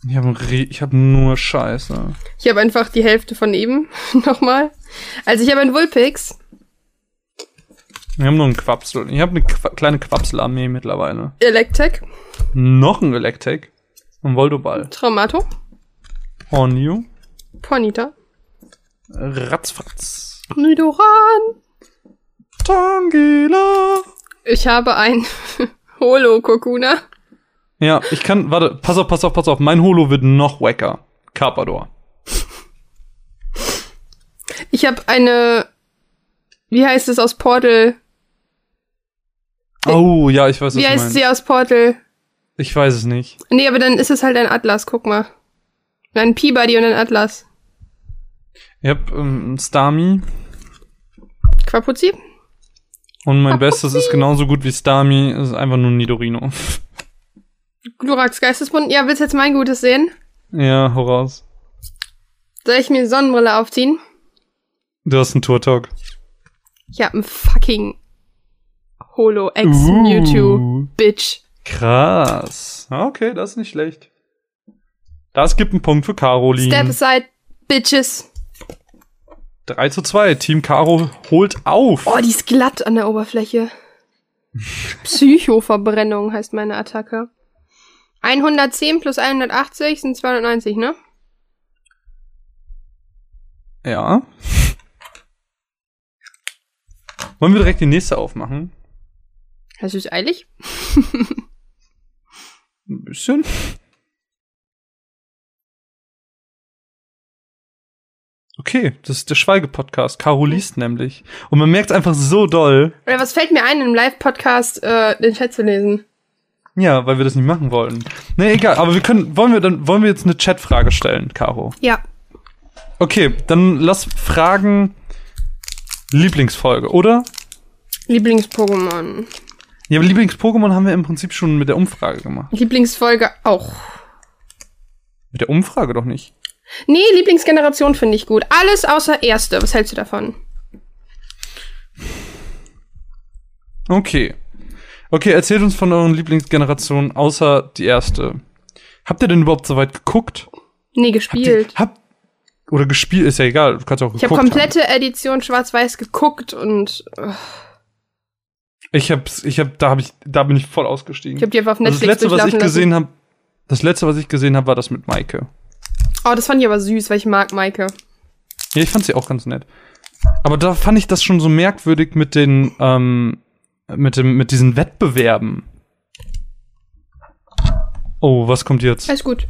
Ich habe hab nur Scheiße. Ich habe einfach die Hälfte von eben nochmal. Also ich habe ein Vulpix. Wir haben nur einen Quapsel. Ich habe eine Qu kleine Quapselarmee mittlerweile. Electek. Noch ein Electek. Ein Voldoball. Traumato. Hornio. Ponita. Ratzfatz. Nidoran. Tangela. Ich habe ein Holo Kokuna. Ja, ich kann, warte, pass auf, pass auf, pass auf. Mein Holo wird noch wacker. Carpador. Ich habe eine, wie heißt es aus Portal? Oh, ja, ich weiß es Wie heißt sie aus Portal? Ich weiß es nicht. Nee, aber dann ist es halt ein Atlas, guck mal. Ein Peabody und ein Atlas. Ich hab ähm, Starmie. Quapuzi? Und mein Bestes ist genauso gut wie Starmie, ist einfach nur Nidorino. Glurax Geistesbund, ja, willst du jetzt mein Gutes sehen? Ja, hau raus. Soll ich mir die Sonnenbrille aufziehen? Du hast einen Tour-Talk. Ich hab einen fucking Holo X uh, Mewtwo, Bitch. Krass. Okay, das ist nicht schlecht. Das gibt einen Punkt für Caroline. Step aside, Bitches. 3 zu 2. Team Caro holt auf. Oh, die ist glatt an der Oberfläche. Psychoverbrennung heißt meine Attacke. 110 plus 180 sind 290, ne? Ja. Wollen wir direkt die nächste aufmachen? Hast du es eilig? Ein bisschen. Okay, das ist der Schweige-Podcast. Caro liest nämlich. Und man merkt einfach so doll. Oder was fällt mir ein, im Live-Podcast äh, den Chat zu lesen? Ja, weil wir das nicht machen wollen. Nee, egal, aber wir können, wollen wir dann, wollen wir jetzt eine Chat-Frage stellen, Caro? Ja. Okay, dann lass Fragen Lieblingsfolge, oder? Lieblings-Pokémon. Ja, aber Lieblings-Pokémon haben wir im Prinzip schon mit der Umfrage gemacht. Lieblingsfolge auch. Mit der Umfrage doch nicht. Nee, Lieblingsgeneration finde ich gut. Alles außer erste. Was hältst du davon? Okay. Okay, erzählt uns von euren Lieblingsgenerationen außer die erste. Habt ihr denn überhaupt so weit geguckt? Nee, gespielt. Habt ihr, habt, oder gespielt, ist ja egal. Du kannst auch ich habe komplette haben. Edition Schwarz-Weiß geguckt und. Uh. Ich hab's, ich hab, da hab ich, da bin ich voll ausgestiegen. Ich hab die einfach auf Netflix also Das letzte, was ich gesehen habe, das letzte, was ich gesehen habe, war das mit Maike. Oh, das fand ich aber süß, weil ich mag Maike. Ja, ich fand sie auch ganz nett. Aber da fand ich das schon so merkwürdig mit den, ähm, mit dem, mit diesen Wettbewerben. Oh, was kommt jetzt? Alles gut.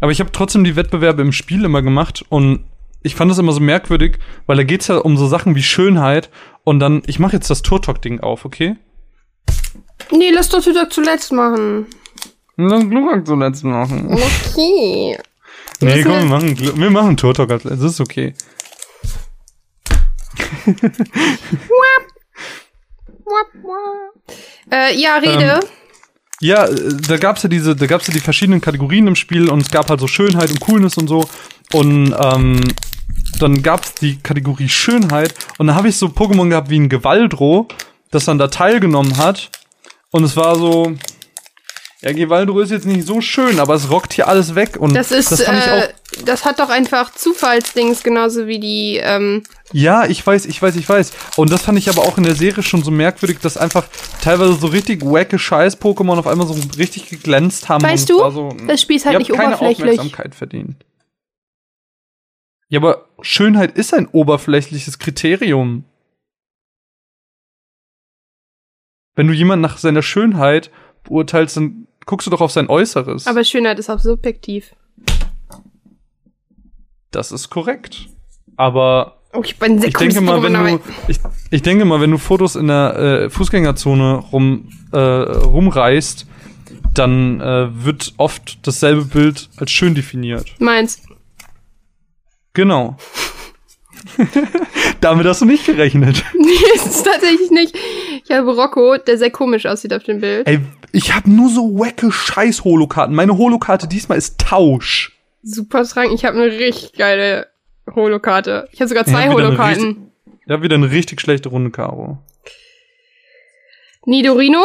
Aber ich habe trotzdem die Wettbewerbe im Spiel immer gemacht und ich fand das immer so merkwürdig, weil da geht's ja um so Sachen wie Schönheit und dann, ich mache jetzt das Turtok-Ding auf, okay? Nee, lass doch Turtok zuletzt machen. Lass Glurak zuletzt machen. Okay. nee, komm, wir machen, wir machen Turtok als letztes, ist okay. äh, ja, Rede. Ähm, ja, da gab's ja diese, da gab's ja die verschiedenen Kategorien im Spiel und es gab halt so Schönheit und Coolness und so. Und ähm, dann gab's die Kategorie Schönheit und da habe ich so Pokémon gehabt wie ein Gewaldro, das dann da teilgenommen hat. Und es war so, ja, Gewaldro ist jetzt nicht so schön, aber es rockt hier alles weg. Und das ist, das, fand ich auch äh, das hat doch einfach Zufallsdings, genauso wie die. Ähm ja, ich weiß, ich weiß, ich weiß. Und das fand ich aber auch in der Serie schon so merkwürdig, dass einfach teilweise so richtig wacke Scheiß-Pokémon auf einmal so richtig geglänzt haben. Weißt du, so, das Spiel ist halt nicht keine oberflächlich. Aufmerksamkeit verdient. Ja, aber Schönheit ist ein oberflächliches Kriterium. Wenn du jemanden nach seiner Schönheit beurteilst, dann guckst du doch auf sein Äußeres. Aber Schönheit ist auch subjektiv. Das ist korrekt. Aber oh, ich, bin sehr ich denke mal, wenn du ich, ich denke mal, wenn du Fotos in der äh, Fußgängerzone rum äh, rumreißt, dann äh, wird oft dasselbe Bild als schön definiert. Meins. Genau. Damit hast du nicht gerechnet. Nee, tatsächlich nicht. Ich habe Rocco, der sehr komisch aussieht auf dem Bild. Ey, ich habe nur so wacke scheiß Holokarten. Meine Holokarte diesmal ist Tausch. Super Trank. Ich habe eine richtig geile Holokarte. Ich habe sogar zwei Holokarten. Ich habe wieder eine richtig schlechte Runde, Caro. Nidorino.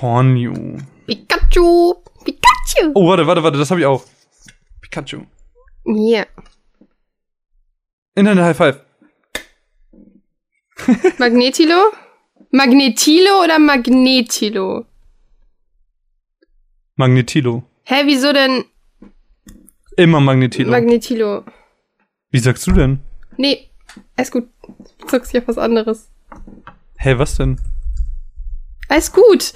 Hornju. Pikachu. Pikachu. Oh, warte, warte, warte, das habe ich auch. Pikachu. Yeah. Internet High Five. Magnetilo? Magnetilo oder Magnetilo? Magnetilo. Hä, wieso denn? Immer Magnetilo. Magnetilo. Wie sagst du denn? Nee, alles gut. Du sagst ja was anderes. Hä, hey, was denn? Alles gut.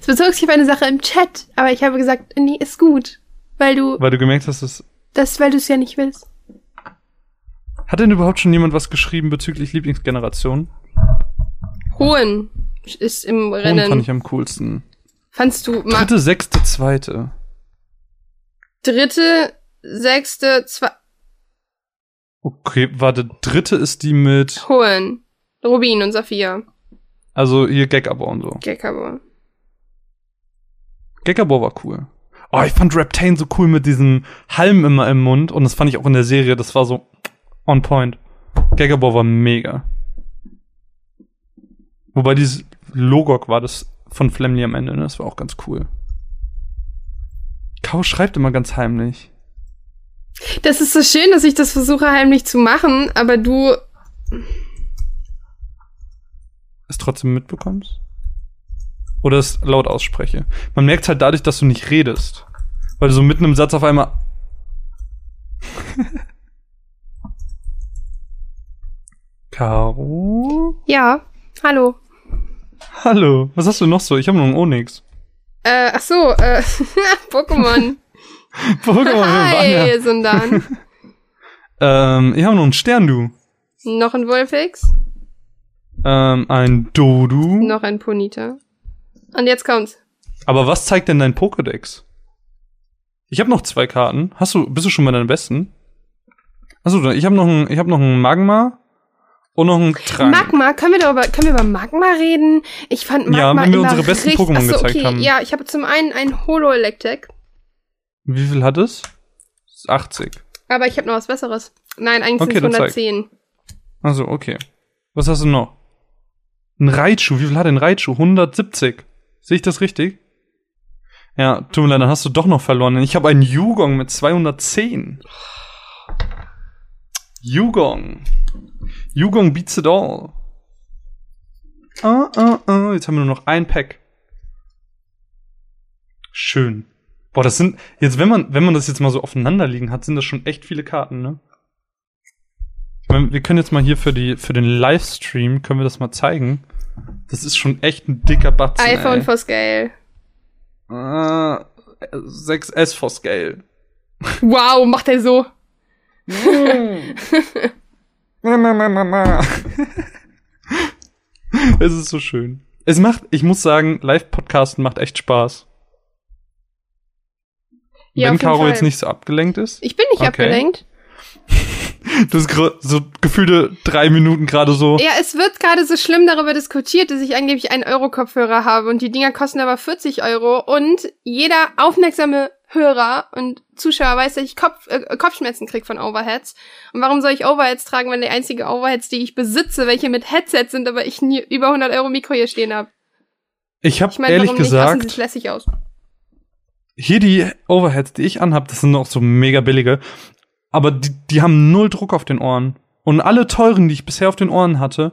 Es bezog sich auf eine Sache im Chat, aber ich habe gesagt, nee, ist gut. Weil du. Weil du gemerkt hast, dass. Das, weil du es ja nicht willst. Hat denn überhaupt schon jemand was geschrieben bezüglich Lieblingsgeneration? Hohen ist im Rennen. Hohen fand ich am coolsten. Fandst du Dritte, sechste, zweite. Dritte, sechste, zweite. Okay, warte, dritte ist die mit. Hohen. Rubin und Saphir. Also hier Gekabor und so. Gekabor. Gekabor war cool. Oh, ich fand Reptane so cool mit diesem Halm immer im Mund und das fand ich auch in der Serie, das war so on point. Gekabor war mega. Wobei dieses Logok war das von Flemley am Ende, ne? Das war auch ganz cool. Kau schreibt immer ganz heimlich. Das ist so schön, dass ich das versuche heimlich zu machen, aber du es trotzdem mitbekommst? Oder es laut ausspreche. Man merkt halt dadurch, dass du nicht redest. Weil du so mitten im Satz auf einmal Caro? Ja, hallo. Hallo, was hast du noch so? Ich habe noch einen Onyx. Äh, ach so, äh, Pokémon. Pokémon, Hi, Sundan. ähm, ich habe noch einen Stern, du. Noch ein Wolfix. Ähm, ein Dodu. Noch ein Ponita. Und jetzt kommt's. Aber was zeigt denn dein Pokédex? Ich habe noch zwei Karten. Hast du, bist du schon bei deinen besten? Achso, ich habe noch ein, ich habe noch ein Magma und noch ein Trank. Magma, können wir darüber, können wir über Magma reden? Ich fand Magma Ja, wenn wir unsere besten richtig, Pokémon Achso, gezeigt okay, haben. Ja, ich habe zum einen ein Holo Electek, Wie viel hat es? 80. aber ich habe noch was Besseres. Nein, eigentlich Okay, sind es zeig. 110. Also, okay. Was hast du noch? Ein Raichu. Wie viel hat ein Raichu? 170. Sehe ich das richtig? Ja, tut mir leid, dann hast du doch noch verloren. Ich habe einen Yugong mit 210. Yugong. Yugong beats it all. Ah, ah, ah. Jetzt haben wir nur noch ein Pack. Schön. Boah, das sind, jetzt, wenn man, wenn man das jetzt mal so aufeinander liegen hat, sind das schon echt viele Karten, ne? Ich meine, wir können jetzt mal hier für die, für den Livestream, können wir das mal zeigen. Das ist schon echt ein dicker Batzen, iPhone ey. for Scale. Ah, 6S for Scale. Wow, macht er so. es ist so schön. Es macht, ich muss sagen, Live-Podcasten macht echt Spaß. Ja, Wenn Caro Fall. jetzt nicht so abgelenkt ist. Ich bin nicht Okay. abgelenkt. Du hast so gefühlte drei Minuten gerade so. Ja, es wird gerade so schlimm darüber diskutiert, dass ich angeblich einen Euro-Kopfhörer habe und die Dinger kosten aber 40 Euro und jeder aufmerksame Hörer und Zuschauer weiß, dass ich Kopf, äh, Kopfschmerzen krieg von Overheads. Und warum soll ich Overheads tragen, wenn die einzige Overheads, die ich besitze, welche mit Headset sind, aber ich nie über 100 Euro Mikro hier stehen habe? Ich habe Ich meine, ehrlich nicht? Gesagt, sieht lässig aus. hier die Overheads, die ich anhab, das sind auch so mega billige, aber die, die haben null Druck auf den Ohren. Und alle teuren, die ich bisher auf den Ohren hatte,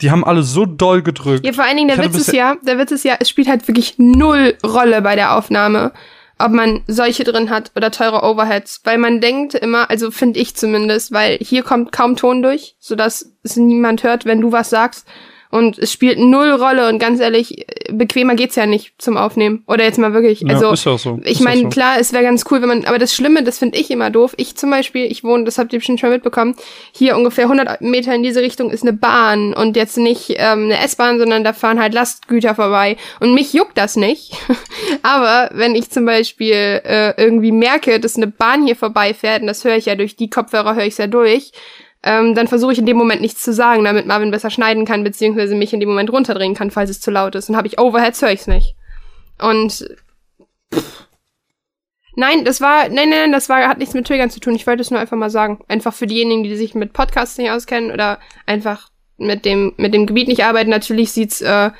die haben alle so doll gedrückt. Ja, vor allen Dingen, der Witz ist ja, der Witz ist ja, es spielt halt wirklich null Rolle bei der Aufnahme, ob man solche drin hat oder teure Overheads, weil man denkt immer, also finde ich zumindest, weil hier kommt kaum Ton durch, sodass es niemand hört, wenn du was sagst. Und es spielt null Rolle und ganz ehrlich, äh, bequemer geht's ja nicht zum Aufnehmen. Oder jetzt mal wirklich. Ja, Also ist auch so. ich meine, so. klar, es wäre ganz cool, wenn man, aber das Schlimme, das finde ich immer doof. Ich zum Beispiel, ich wohne, das habt ihr bestimmt schon mitbekommen, hier ungefähr 100 Meter in diese Richtung ist eine Bahn und jetzt nicht ähm, eine S-Bahn, sondern da fahren halt Lastgüter vorbei. Und mich juckt das nicht. aber wenn ich zum Beispiel äh, irgendwie merke, dass eine Bahn hier vorbeifährt, und das höre ich ja durch die Kopfhörer, höre ich ja durch, ähm, dann versuche ich in dem Moment nichts zu sagen, damit Marvin besser schneiden kann, beziehungsweise mich in dem Moment runterdrehen kann, falls es zu laut ist. Und habe ich Overheads, höre ich's nicht. Und Nein, das war, nein, nein, das war, hat nichts mit Triggern zu tun. Ich wollte es nur einfach mal sagen. Einfach für diejenigen, die sich mit Podcasts nicht auskennen oder einfach mit dem, mit dem Gebiet nicht arbeiten. Natürlich sieht's, äh,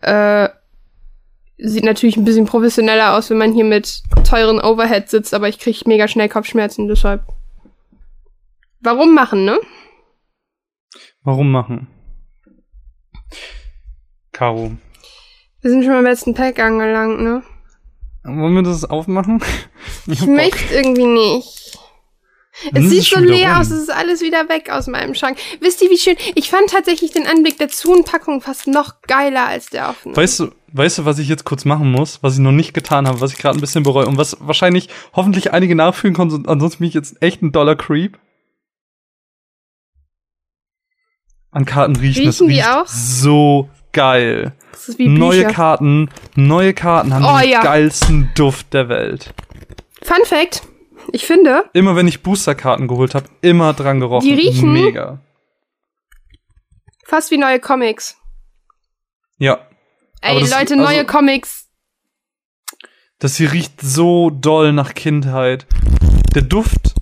äh, sieht natürlich ein bisschen professioneller aus, wenn man hier mit teuren Overheads sitzt, aber ich krieg mega schnell Kopfschmerzen, deshalb. Warum machen, ne? Warum machen? Caro, Wir sind schon beim letzten Pack angelangt, ne? wollen wir das aufmachen? Ich Bock. möchte irgendwie nicht. Es sieht so leer aus, es ist alles wieder weg aus meinem Schrank. Wisst ihr, wie schön? Ich fand tatsächlich den Anblick der Zupackung fast noch geiler als der offenen. Weißt du, weißt du, was ich jetzt kurz machen muss, was ich noch nicht getan habe, was ich gerade ein bisschen bereue und was wahrscheinlich hoffentlich einige nachfühlen konnten, ansonsten bin ich jetzt echt ein Dollar Creep. An Karten riechen, das Riechen die riecht auch? so geil. Das ist wie Neue Bücher. Karten, neue Karten haben Oh, den ja. geilsten Duft der Welt. Fun Fact. Ich finde, Immer wenn ich Boosterkarten geholt habe, immer dran gerochen. Die riechen- Mega. fast wie neue Comics. Ja. Ey, das- Leute, also- neue Comics. Das hier riecht so doll nach Kindheit. Der Duft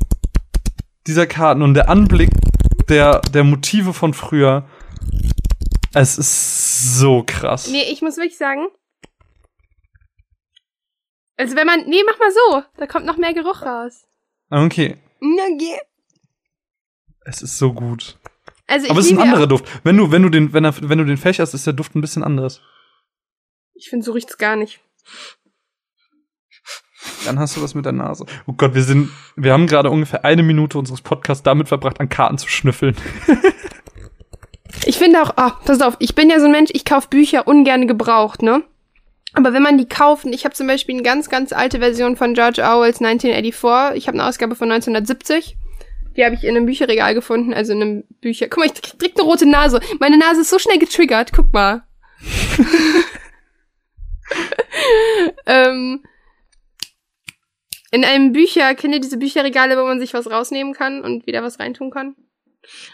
dieser Karten und der Anblick der, der Motive von früher. Es ist so krass. Nee, ich muss wirklich sagen. Also wenn man. Nee, mach mal so. Da kommt noch mehr Geruch raus. Okay. Okay. Es ist so gut. Also ich Aber es ist ein anderer Duft. Wenn du, wenn du den, wenn, er, wenn du den fächerst, ist der Duft ein bisschen anderes. Ich finde, so riecht's gar nicht. Dann hast du was mit der Nase. Oh Gott, wir sind, wir haben gerade ungefähr eine Minute unseres Podcasts damit verbracht, an Karten zu schnüffeln. ich finde auch, oh, pass auf, ich bin ja so ein Mensch, ich kaufe Bücher ungern gebraucht, ne? Aber wenn man die kauft, und ich habe zum Beispiel eine ganz, ganz alte Version von George Orwells 1984, ich habe eine Ausgabe von 1970, die habe ich in einem Bücherregal gefunden, also in einem Bücher. Guck mal, ich krieg eine rote Nase. Meine Nase ist so schnell getriggert, guck mal. ähm, in einem Bücher, kennt ihr diese Bücherregale, wo man sich was rausnehmen kann und wieder was reintun kann?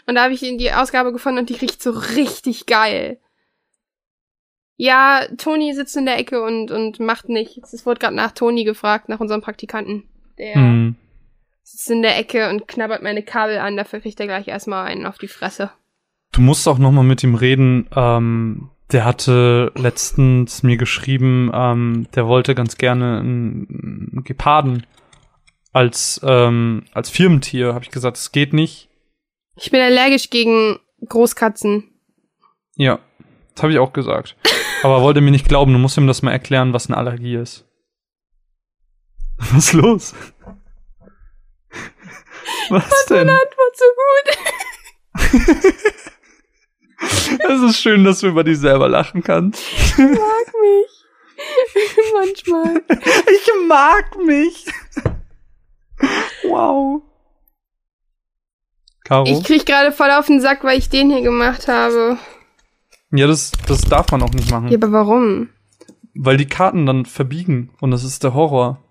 Und da habe ich die Ausgabe gefunden und die riecht so richtig geil. Ja, Toni sitzt in der Ecke und, und macht nichts. Es wurde gerade nach Toni gefragt, nach unserem Praktikanten. Der hm. sitzt in der Ecke und knabbert meine Kabel an. Dafür kriegt er gleich erstmal einen auf die Fresse. Du musst auch noch mal mit ihm reden. Ähm, der hatte letztens mir geschrieben, ähm, der wollte ganz gerne einen Geparden als, ähm, als Firmentier. Habe ich gesagt, es geht nicht. Ich bin allergisch gegen Großkatzen. Ja, das habe ich auch gesagt. Aber wollte mir nicht glauben, du musst ihm das mal erklären, was eine Allergie ist. Was ist los? Was denn? Meine Antwort so gut. Es ist schön, dass du über dich selber lachen kannst. Ich mag mich. Manchmal. Ich mag mich. Wow. Caro? Ich krieg gerade voll auf den Sack, weil ich den hier gemacht habe. Ja, das, das darf man auch nicht machen. Ja, aber warum? Weil die Karten dann verbiegen und das ist der Horror.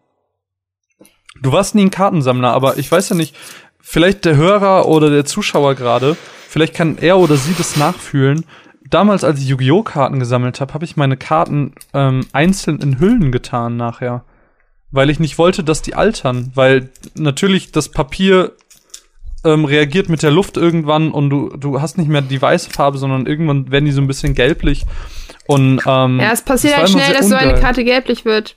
Du warst nie ein Kartensammler, aber ich weiß ja nicht, vielleicht der Hörer oder der Zuschauer gerade Vielleicht kann er oder sie das nachfühlen. Damals, als ich Yu-Gi-Oh! Karten gesammelt habe, habe ich meine Karten ähm, einzeln in Hüllen getan nachher. Weil ich nicht wollte, dass die altern. Weil natürlich das Papier ähm, reagiert mit der Luft irgendwann und du, du hast nicht mehr die weiße Farbe, sondern irgendwann werden die so ein bisschen gelblich. Und, ähm, ja, es passiert halt schnell, dass ungeil. so eine Karte gelblich wird.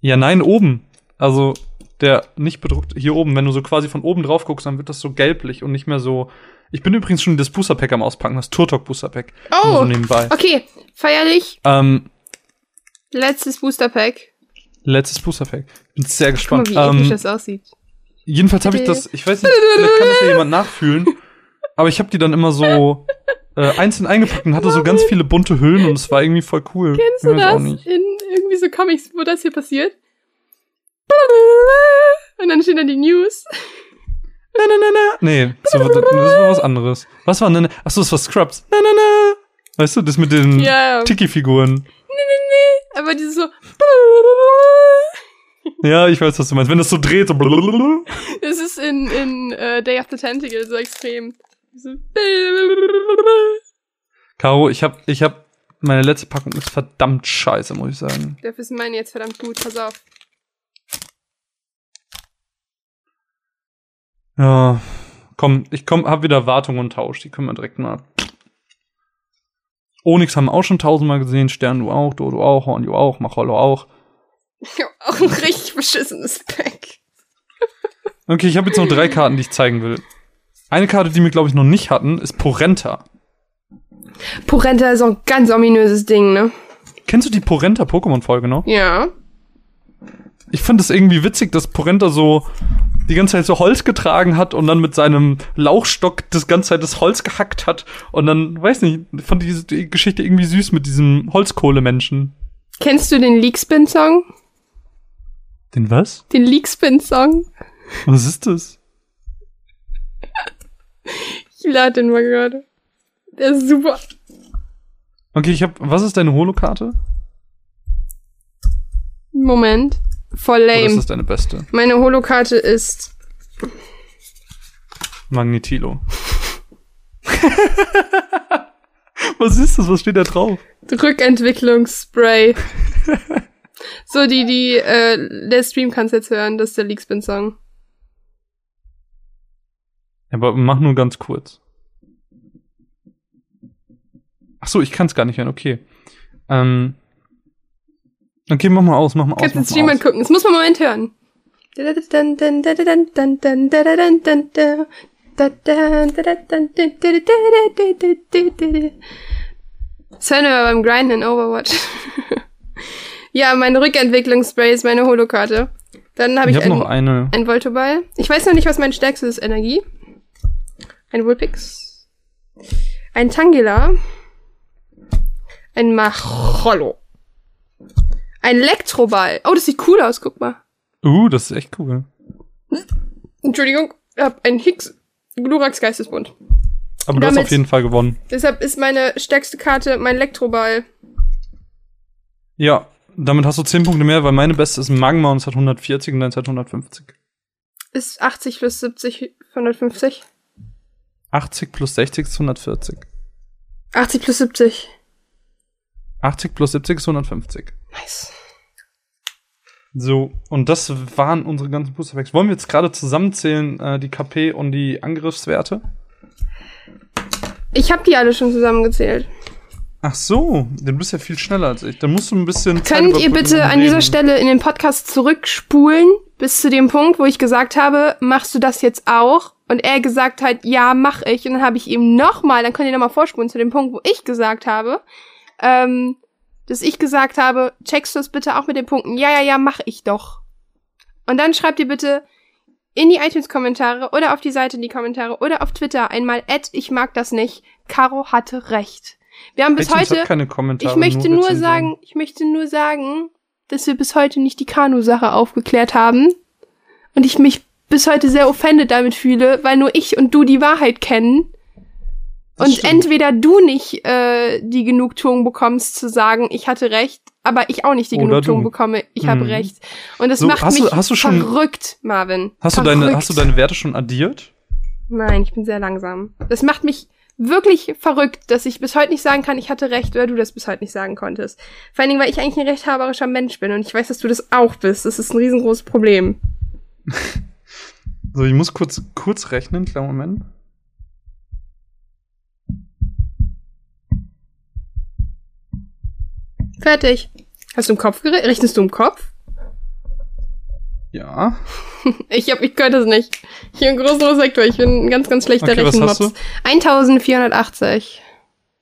Ja, nein, oben. Also der nicht bedruckt, hier oben, wenn du so quasi von oben drauf guckst, dann wird das so gelblich und nicht mehr so. Ich bin übrigens schon das Booster Pack am Auspacken, das Turtok Booster Pack. Oh, so nebenbei. okay, feierlich. Ähm, letztes Booster Pack. Letztes Booster Pack. Bin sehr gespannt. Guck mal, wie ähm, das aussieht. Jedenfalls habe ich das, ich weiß nicht, vielleicht kann das ja jemand nachfühlen, aber ich habe die dann immer so äh, einzeln eingepackt und hatte so ganz viele bunte Hüllen und es war irgendwie voll cool. Kennst du das in irgendwie so Comics, wo das hier passiert? Und dann stehen da die News. Na, na, na, na. Nee, so, das war was anderes. Was war denn? Achso, das war Scrubs. Na, na, na. Weißt du, das mit den ja. Tiki-Figuren. Nee, nee, nee. Aber dieses so. Ja, ich weiß, was du meinst. Wenn das so dreht, so. Das ist in, in uh, Day of the Tentacle so extrem. So. Caro, ich hab, ich hab, meine letzte Packung ist verdammt scheiße, muss ich sagen. Dafür ist meine jetzt verdammt gut, pass auf. Ja, komm, ich komm, hab wieder Wartung und Tausch. Die können wir direkt mal. Onyx haben wir auch schon tausendmal gesehen. Stern du auch, Dodo auch, Horn du auch, Macholo auch. Ich hab auch ein richtig beschissenes Pack. okay, ich habe jetzt noch drei Karten, die ich zeigen will. Eine Karte, die wir, glaube ich, noch nicht hatten, ist Porenta. Porenta ist auch ein ganz ominöses Ding, ne? Kennst du die Porenta-Pokémon-Folge noch? Ja. Ich finde es irgendwie witzig, dass Porenta so die ganze Zeit so Holz getragen hat und dann mit seinem Lauchstock das ganze Zeit das Holz gehackt hat und dann, weiß nicht, fand ich die Geschichte irgendwie süß mit diesem Holzkohlemenschen. Kennst du den Leakspin-Song? Den was? Den Leakspin-Song. Was ist das? ich lade den mal gerade. Der ist super. Okay, ich hab, was ist deine Holokarte? Moment. Voll lame. Oder ist das deine beste? Meine Holokarte ist Magnetilo. Was ist das? Was steht da drauf? Rückentwicklungsspray. so, die, die, äh, der Stream kannst jetzt hören, das ist der Leakspin-Song. Aber mach nur ganz kurz. Ach so, ich kann es gar nicht hören, okay. Ähm, Okay, mach mal aus, mach mal aus. Kannst du Stream gucken. Das muss man im Moment hören. Hören wir beim Grinden in Overwatch. Ja, mein Rückentwicklungsspray ist meine Holokarte. Dann habe ich, ich hab ein, noch eine. ein Voltoball. Ich weiß noch nicht, was mein stärkstes ist. Energie. Ein Vulpix. Ein Tangela. Ein Machollo. Ein Elektroball. Oh, das sieht cool aus, guck mal. Uh, das ist echt cool. Entschuldigung, ich hab ein Hicks Glurax Geistesbund. Aber du hast auf jeden Fall gewonnen. Deshalb ist meine stärkste Karte mein Elektroball. Ja, damit hast du 10 Punkte mehr, weil meine beste ist Magma und es hat 140 und deins hat 150. Ist 80 plus 70 150? 80 plus 60 ist 140. 80 plus 70. 80 plus 70 ist 150. Nice. So, und das waren unsere ganzen Boosterpacks. Wollen wir jetzt gerade zusammenzählen, äh, die KP und die Angriffswerte? Ich habe die alle schon zusammengezählt. Ach so, dann bist du ja viel schneller als ich. Dann musst du ein bisschen. Könnt ihr bitte an dieser Stelle in den Podcast zurückspulen bis zu dem Punkt, wo ich gesagt habe, machst du das jetzt auch? Und er gesagt hat, ja, mach ich. Und dann habe ich ihm nochmal, dann könnt ihr nochmal vorspulen zu dem Punkt, wo ich gesagt habe, ähm, dass ich gesagt habe, checkst du es bitte auch mit den Punkten, ja, ja, ja, mach ich doch. Und dann schreibt ihr bitte in die iTunes-Kommentare oder auf die Seite in die Kommentare oder auf Twitter einmal Ed, ich mag das nicht. Caro hatte recht. Wir haben bis iTunes heute. Hat keine Kommentare, ich möchte nur, nur sagen, ich möchte nur sagen, dass wir bis heute nicht die Kanu-Sache aufgeklärt haben. Und ich mich bis heute sehr offended damit fühle, weil nur ich und du die Wahrheit kennen. Das und stimmt. entweder du nicht äh, die Genugtuung bekommst zu sagen, ich hatte recht, aber ich auch nicht die Oder Genugtuung du. bekomme, ich hm. habe mhm. recht. Und das so, macht mich du, hast du schon, verrückt, Marvin. Hast verrückt. du, deine, hast du deine Werte schon addiert? Nein, ich bin sehr langsam. Das macht mich wirklich verrückt, dass ich bis heute nicht sagen kann, ich hatte recht, oder du das bis heute nicht sagen konntest. Vor allen Dingen, weil ich eigentlich ein rechthaberischer Mensch bin und ich weiß, dass du das auch bist. Das ist ein riesengroßes Problem. so, ich muss kurz, kurz rechnen, kleinen Moment. Fertig. Hast du im Kopf gerechnet? Rechnest du im Kopf? Ja. ich hab, ich könnte es nicht. Ich bin ein großer Sektor. Ich bin ein ganz, ganz schlechter okay, Rechenmops. 1480.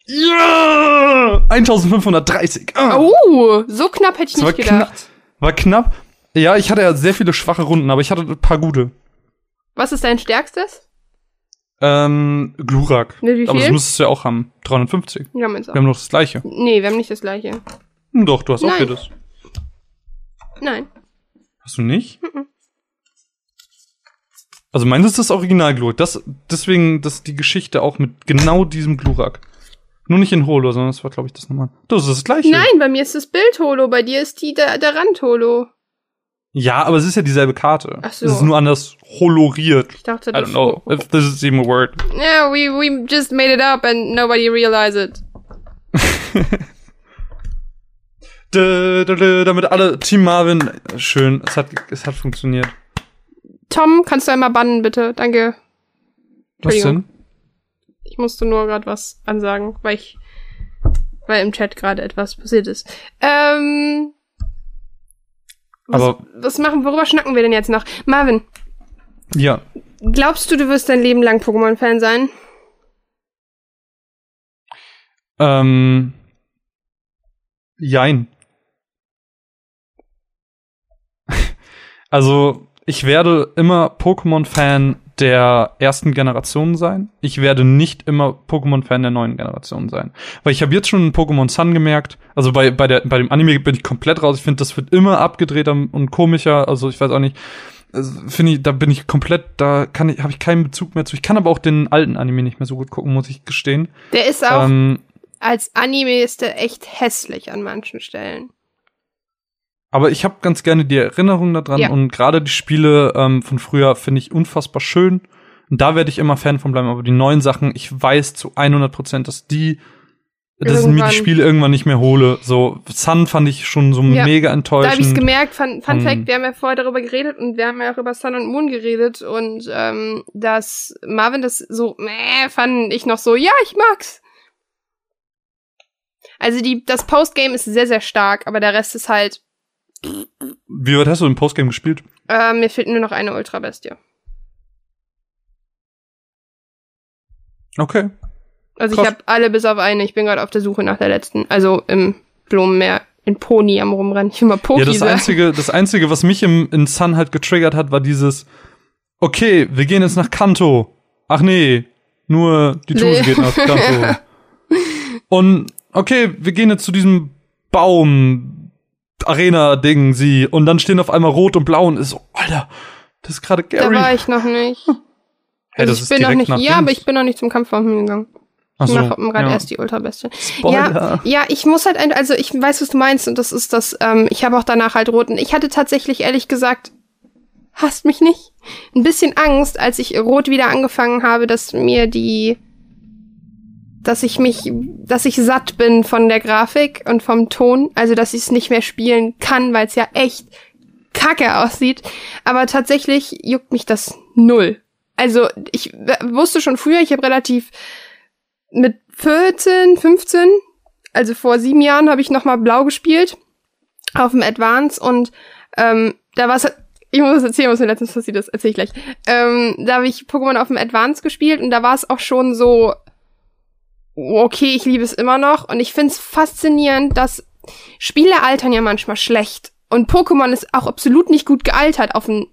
Ja! 1530. Ah. Oh, so knapp hätte ich nicht gedacht. Knapp, war knapp. Ja, ich hatte ja sehr viele schwache Runden, aber ich hatte ein paar gute. Was ist dein stärkstes? Ähm, Glurak. Mit wie viel? Aber das müsstest du ja auch haben. 350. Ja, meins auch. Wir haben noch das gleiche. Nee, wir haben nicht das gleiche. Hm, doch, du hast Nein. auch jedes. Nein. Hast du nicht? Mhm. Also meins ist das Original Glurak. Das, deswegen, das die Geschichte auch mit genau diesem Glurak. Nur nicht in Holo, sondern das war, glaube ich, das nochmal. Das ist das gleiche. Nein, bei mir ist das Bild Holo, bei dir ist die der, der Rand Holo. Ja, aber es ist ja dieselbe Karte. Ach so. Es ist nur anders holoriert. Ich dachte, I don't know if this is even a word. Yeah, we, we just made it up and nobody realized it. damit alle Team Marvin schön, es hat es hat funktioniert. Tom, kannst du einmal bannen bitte? Danke. Was denn? Ich musste nur gerade was ansagen, weil ich weil im Chat gerade etwas passiert ist. Ähm was, Aber was machen, worüber schnacken wir denn jetzt noch? Marvin. Ja. Glaubst du, du wirst dein Leben lang Pokémon-Fan sein? Ähm. Jein. Also, ich werde immer Pokémon-Fan der ersten Generation sein. Ich werde nicht immer Pokémon-Fan der neuen Generation sein. Weil ich habe jetzt schon in Pokémon Sun gemerkt, also bei, bei, der, bei dem Anime bin ich komplett raus. Ich finde, das wird immer abgedrehter und komischer. Also ich weiß auch nicht. Also, finde ich, da bin ich komplett, da kann ich, habe ich keinen Bezug mehr zu. Ich kann aber auch den alten Anime nicht mehr so gut gucken, muss ich gestehen. Der ist auch, ähm, als Anime ist der echt hässlich an manchen Stellen. Aber ich habe ganz gerne die Erinnerung daran ja. und gerade die Spiele ähm, von früher finde ich unfassbar schön. Und da werde ich immer Fan von bleiben. Aber die neuen Sachen, ich weiß zu 100 Prozent, dass die, dass ich mir die Spiele irgendwann nicht mehr hole. So Sun fand ich schon so ja. mega enttäuschend. Da habe ich gemerkt. Fun, Fun Fact: Wir haben ja vorher darüber geredet und wir haben ja auch über Sun und Moon geredet und ähm, dass Marvin das so, meh, fand ich noch so, ja, ich mag's. Also die, das Postgame ist sehr, sehr stark, aber der Rest ist halt wie weit hast du im Postgame gespielt? Äh, mir fehlt nur noch eine Ultra-Bestie. Okay. Also Krass. ich habe alle bis auf eine. Ich bin gerade auf der Suche nach der letzten. Also im Blumenmeer in Pony am rumrennen. Ich will mal Poki Ja, das einzige, das einzige, was mich im, in Sun halt getriggert hat, war dieses, okay, wir gehen jetzt nach Kanto. Ach nee, nur die Tuse nee. geht nach Kanto. Und okay, wir gehen jetzt zu diesem Baum Arena-Ding sie und dann stehen auf einmal rot und blau und ist so, Alter, das ist gerade Gary. Da war ich noch nicht. Hey, das ich bin noch nicht, ja, aber ich bin noch nicht zum Kampf gegangen. Ach Ich so, mache gerade ja. erst die Ultrabeste. Ja, ja, ich muss halt, ein, also ich weiß, was du meinst und das ist das, ähm, ich habe auch danach halt roten. Ich hatte tatsächlich, ehrlich gesagt, hasst mich nicht, ein bisschen Angst, als ich rot wieder angefangen habe, dass mir die, dass ich mich, dass ich satt bin von der Grafik und vom Ton, also dass ich es nicht mehr spielen kann, weil es ja echt kacke aussieht. Aber tatsächlich juckt mich das null. Also ich wusste schon früher, ich habe relativ mit 14, 15, also vor sieben Jahren habe ich noch mal blau gespielt auf dem Advance und ähm, da war es ich muss das erzählen, was mir letztens passiert ist, erzähl ich gleich. Ähm, da habe ich Pokémon auf dem Advance gespielt und da war es auch schon so, okay, ich liebe es immer noch und ich find's faszinierend, dass Spiele altern ja manchmal schlecht und Pokémon ist auch absolut nicht gut gealtert auf dem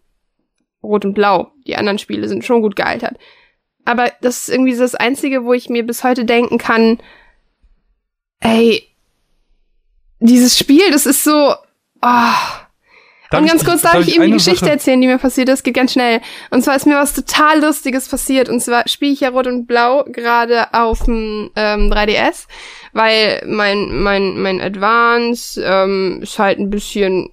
Rot und Blau. Die anderen Spiele sind schon gut gealtert. Aber das ist irgendwie das Einzige, wo ich mir bis heute denken kann, ey, dieses Spiel, das ist so, oh. Darf Und ich- ganz kurz darf ich eben die eine Geschichte Sache- erzählen, die mir passiert ist. Geht ganz schnell. Und zwar ist mir was total Lustiges passiert. Und zwar spiele ich ja Rot und Blau gerade auf dem ähm, 3DS, weil mein mein mein Advance ähm, ist halt ein bisschen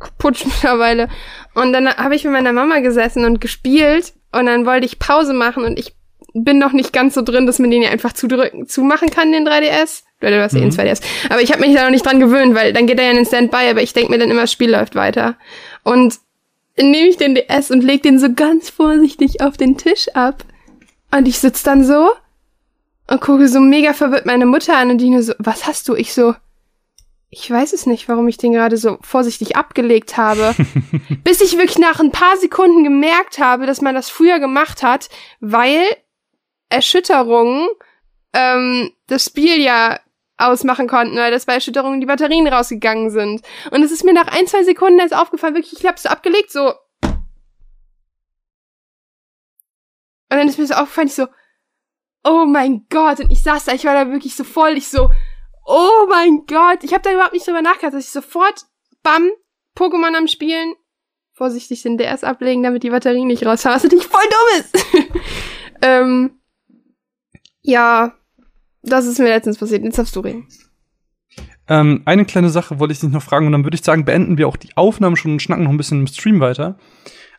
kaputt mittlerweile. Und dann habe ich mit meiner Mama gesessen und gespielt. Und dann wollte ich Pause machen und ich bin noch nicht ganz so drin, dass man den ja einfach zudrücken, zumachen kann, den 3DS. Oder du hast ja eh einen 2DS. Aber ich habe mich da noch nicht dran gewöhnt, weil dann geht er ja in den Standby, aber ich denke mir dann immer, das Spiel läuft weiter. Und nehme ich den DS und leg den so ganz vorsichtig auf den Tisch ab. Und ich sitz dann so und gucke so mega verwirrt meine Mutter an und die nur so, was hast du? Ich so, ich weiß es nicht, warum ich den gerade so vorsichtig abgelegt habe. Bis ich wirklich nach ein paar Sekunden gemerkt habe, dass man das früher gemacht hat, weil Erschütterungen ähm, das Spiel ja ausmachen konnten, weil das bei Erschütterungen die Batterien rausgegangen sind. Und es ist mir nach ein, zwei Sekunden erst aufgefallen, wirklich, ich hab's so abgelegt, so. Und dann ist mir so aufgefallen, ich so, oh mein Gott. Und ich saß da, ich war da wirklich so voll, ich so, oh mein Gott. Ich habe da überhaupt nicht drüber nachgedacht, dass ich sofort, bam, Pokémon am Spielen, vorsichtig den DS ablegen, damit die Batterien nicht rausfahren, was natürlich voll dumm ist. ähm, ja, das ist mir letztens passiert. Jetzt darfst du reden. Ähm, eine kleine Sache wollte ich dich noch fragen und dann würde ich sagen, beenden wir auch die Aufnahme schon und schnacken noch ein bisschen im Stream weiter.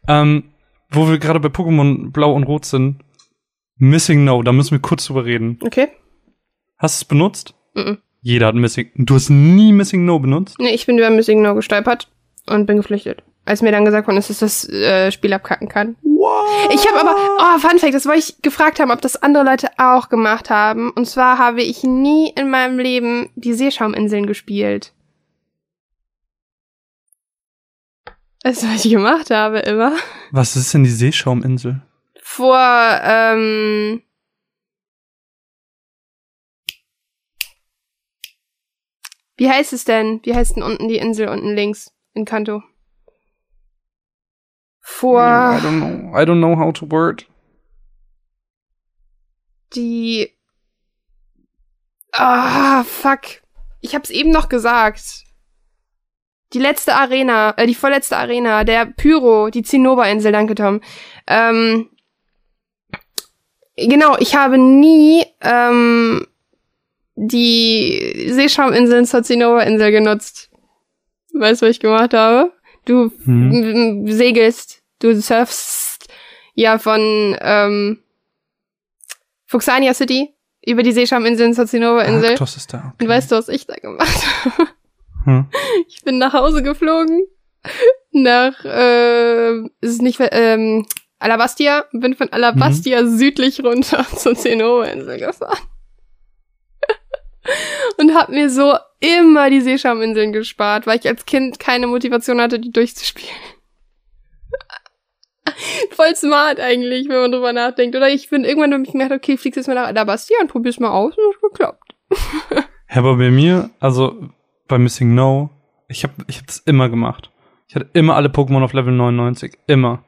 Ähm, wo wir gerade bei Pokémon Blau und Rot sind. Missing No, da müssen wir kurz drüber reden. Okay? Hast du es benutzt? Mhm. Jeder hat Missing. Du hast nie Missing No benutzt? Nee, ich bin über Missing No gestolpert und bin geflüchtet. Als mir dann gesagt worden ist, dass das äh, Spiel abkacken kann. Wow. Ich habe aber, oh, Fun Fact, das wollte ich gefragt haben, ob das andere Leute auch gemacht haben. Und zwar habe ich nie in meinem Leben die Seeschauminseln gespielt. Das, was ich gemacht habe, immer. Was ist denn die Seeschauminsel? Vor, ähm, wie heißt es denn? Wie heißt denn unten die Insel unten links in Kanto? Vor I don't know. I don't know how to word. die. Ah, fuck. Ich hab's eben noch gesagt. Die letzte Arena, äh, die vorletzte Arena, der Pyro, die Zinnober-Insel, danke Tom. Ähm, genau, ich habe nie ähm, die Seeschauminseln zur Zinnober-Insel genutzt. Weißt du, was ich gemacht habe? Du Hm. segelst, du surfst ja von ähm, Fuxania City über die Seeschauminseln zur Zinnober-Insel. Arktos ist da. Und weißt du, was ich da gemacht habe? Hm. Ich bin nach Hause geflogen. Nach, äh, ist es nicht, ähm, Alabastia. Bin von Alabastia südlich runter zur Zinnober-Insel gefahren. Und hab mir so immer die Seeschauminseln gespart, weil ich als Kind keine Motivation hatte, die durchzuspielen. Voll smart eigentlich, wenn man drüber nachdenkt. Oder ich bin irgendwann habe ich mir gedacht, okay, fliegst jetzt mal nach Alabastia und probier's mal aus und es hat geklappt. Ja, aber bei mir, also bei Missing No. Ich habe ich hab das immer gemacht. Ich hatte immer alle Pokémon auf Level 99. Immer.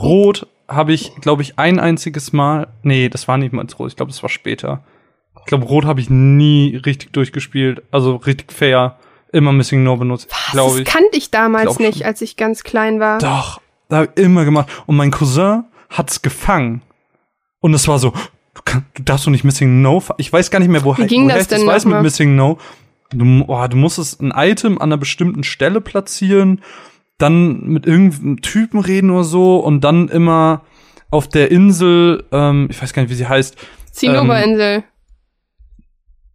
Rot habe ich, glaube ich, ein einziges Mal. Nee, das war nicht mal Rot. Ich glaube, das war später. Ich glaube, Rot habe ich nie richtig durchgespielt. Also richtig fair. Immer Missing No benutzt, glaube ich. Das kannte ich damals nicht, als ich ganz klein war. Doch, habe ich immer gemacht. Und mein Cousin hat's gefangen. Und es war so, du, kann, du darfst doch nicht Missing No. Ich weiß gar nicht mehr, wo Wie ging das denn weiß mit Missing No. Du, oh, du musstest ein Item an einer bestimmten Stelle platzieren, dann mit irgendeinem Typen reden oder so und dann immer auf der Insel, ähm, ich weiß gar nicht, wie sie heißt. Zinnoberinsel. Ähm,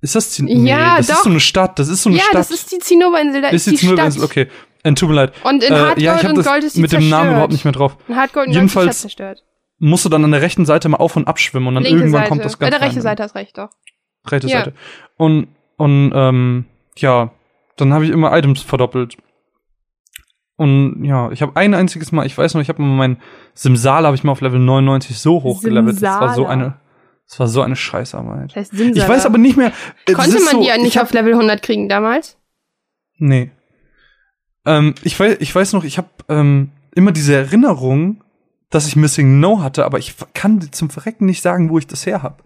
ist das Zinnober? Nee, ja, das doch. ist so eine Stadt. Das ist so eine ja, Stadt. Ja, das ist die Zinnoberinsel. Da ist, ist die, die Zinnoberinsel. Okay. Äh, tut mir leid. Und in Hardgold äh, ja, ich und Gold ist die mit dem Namen überhaupt nicht mehr drauf. In Hardgold und Jedenfalls Gold ist zerstört. musst du dann an der rechten Seite mal auf und abschwimmen und dann Linke irgendwann Seite. kommt das ganz Bei der rechten rein. Seite hast recht, doch. Rechte Ja. Seite. Und und ähm, ja, dann habe ich immer Items verdoppelt. Und ja, ich habe ein einziges Mal, ich weiß noch, ich habe mal mein Simsala habe ich mal auf Level 99 so hochgelevelt. Das war so eine das war so eine Scheißarbeit. Das heißt Simsala. Ich weiß aber nicht mehr. äh, das Konnte ist man so, die ja ich nicht hab- auf Level 100 kriegen damals? Nee. Ähm, ich, weiß, ich weiß noch, ich habe ähm, immer diese Erinnerung, dass ich Missing No hatte, aber ich kann zum Verrecken nicht sagen, wo ich das her habe.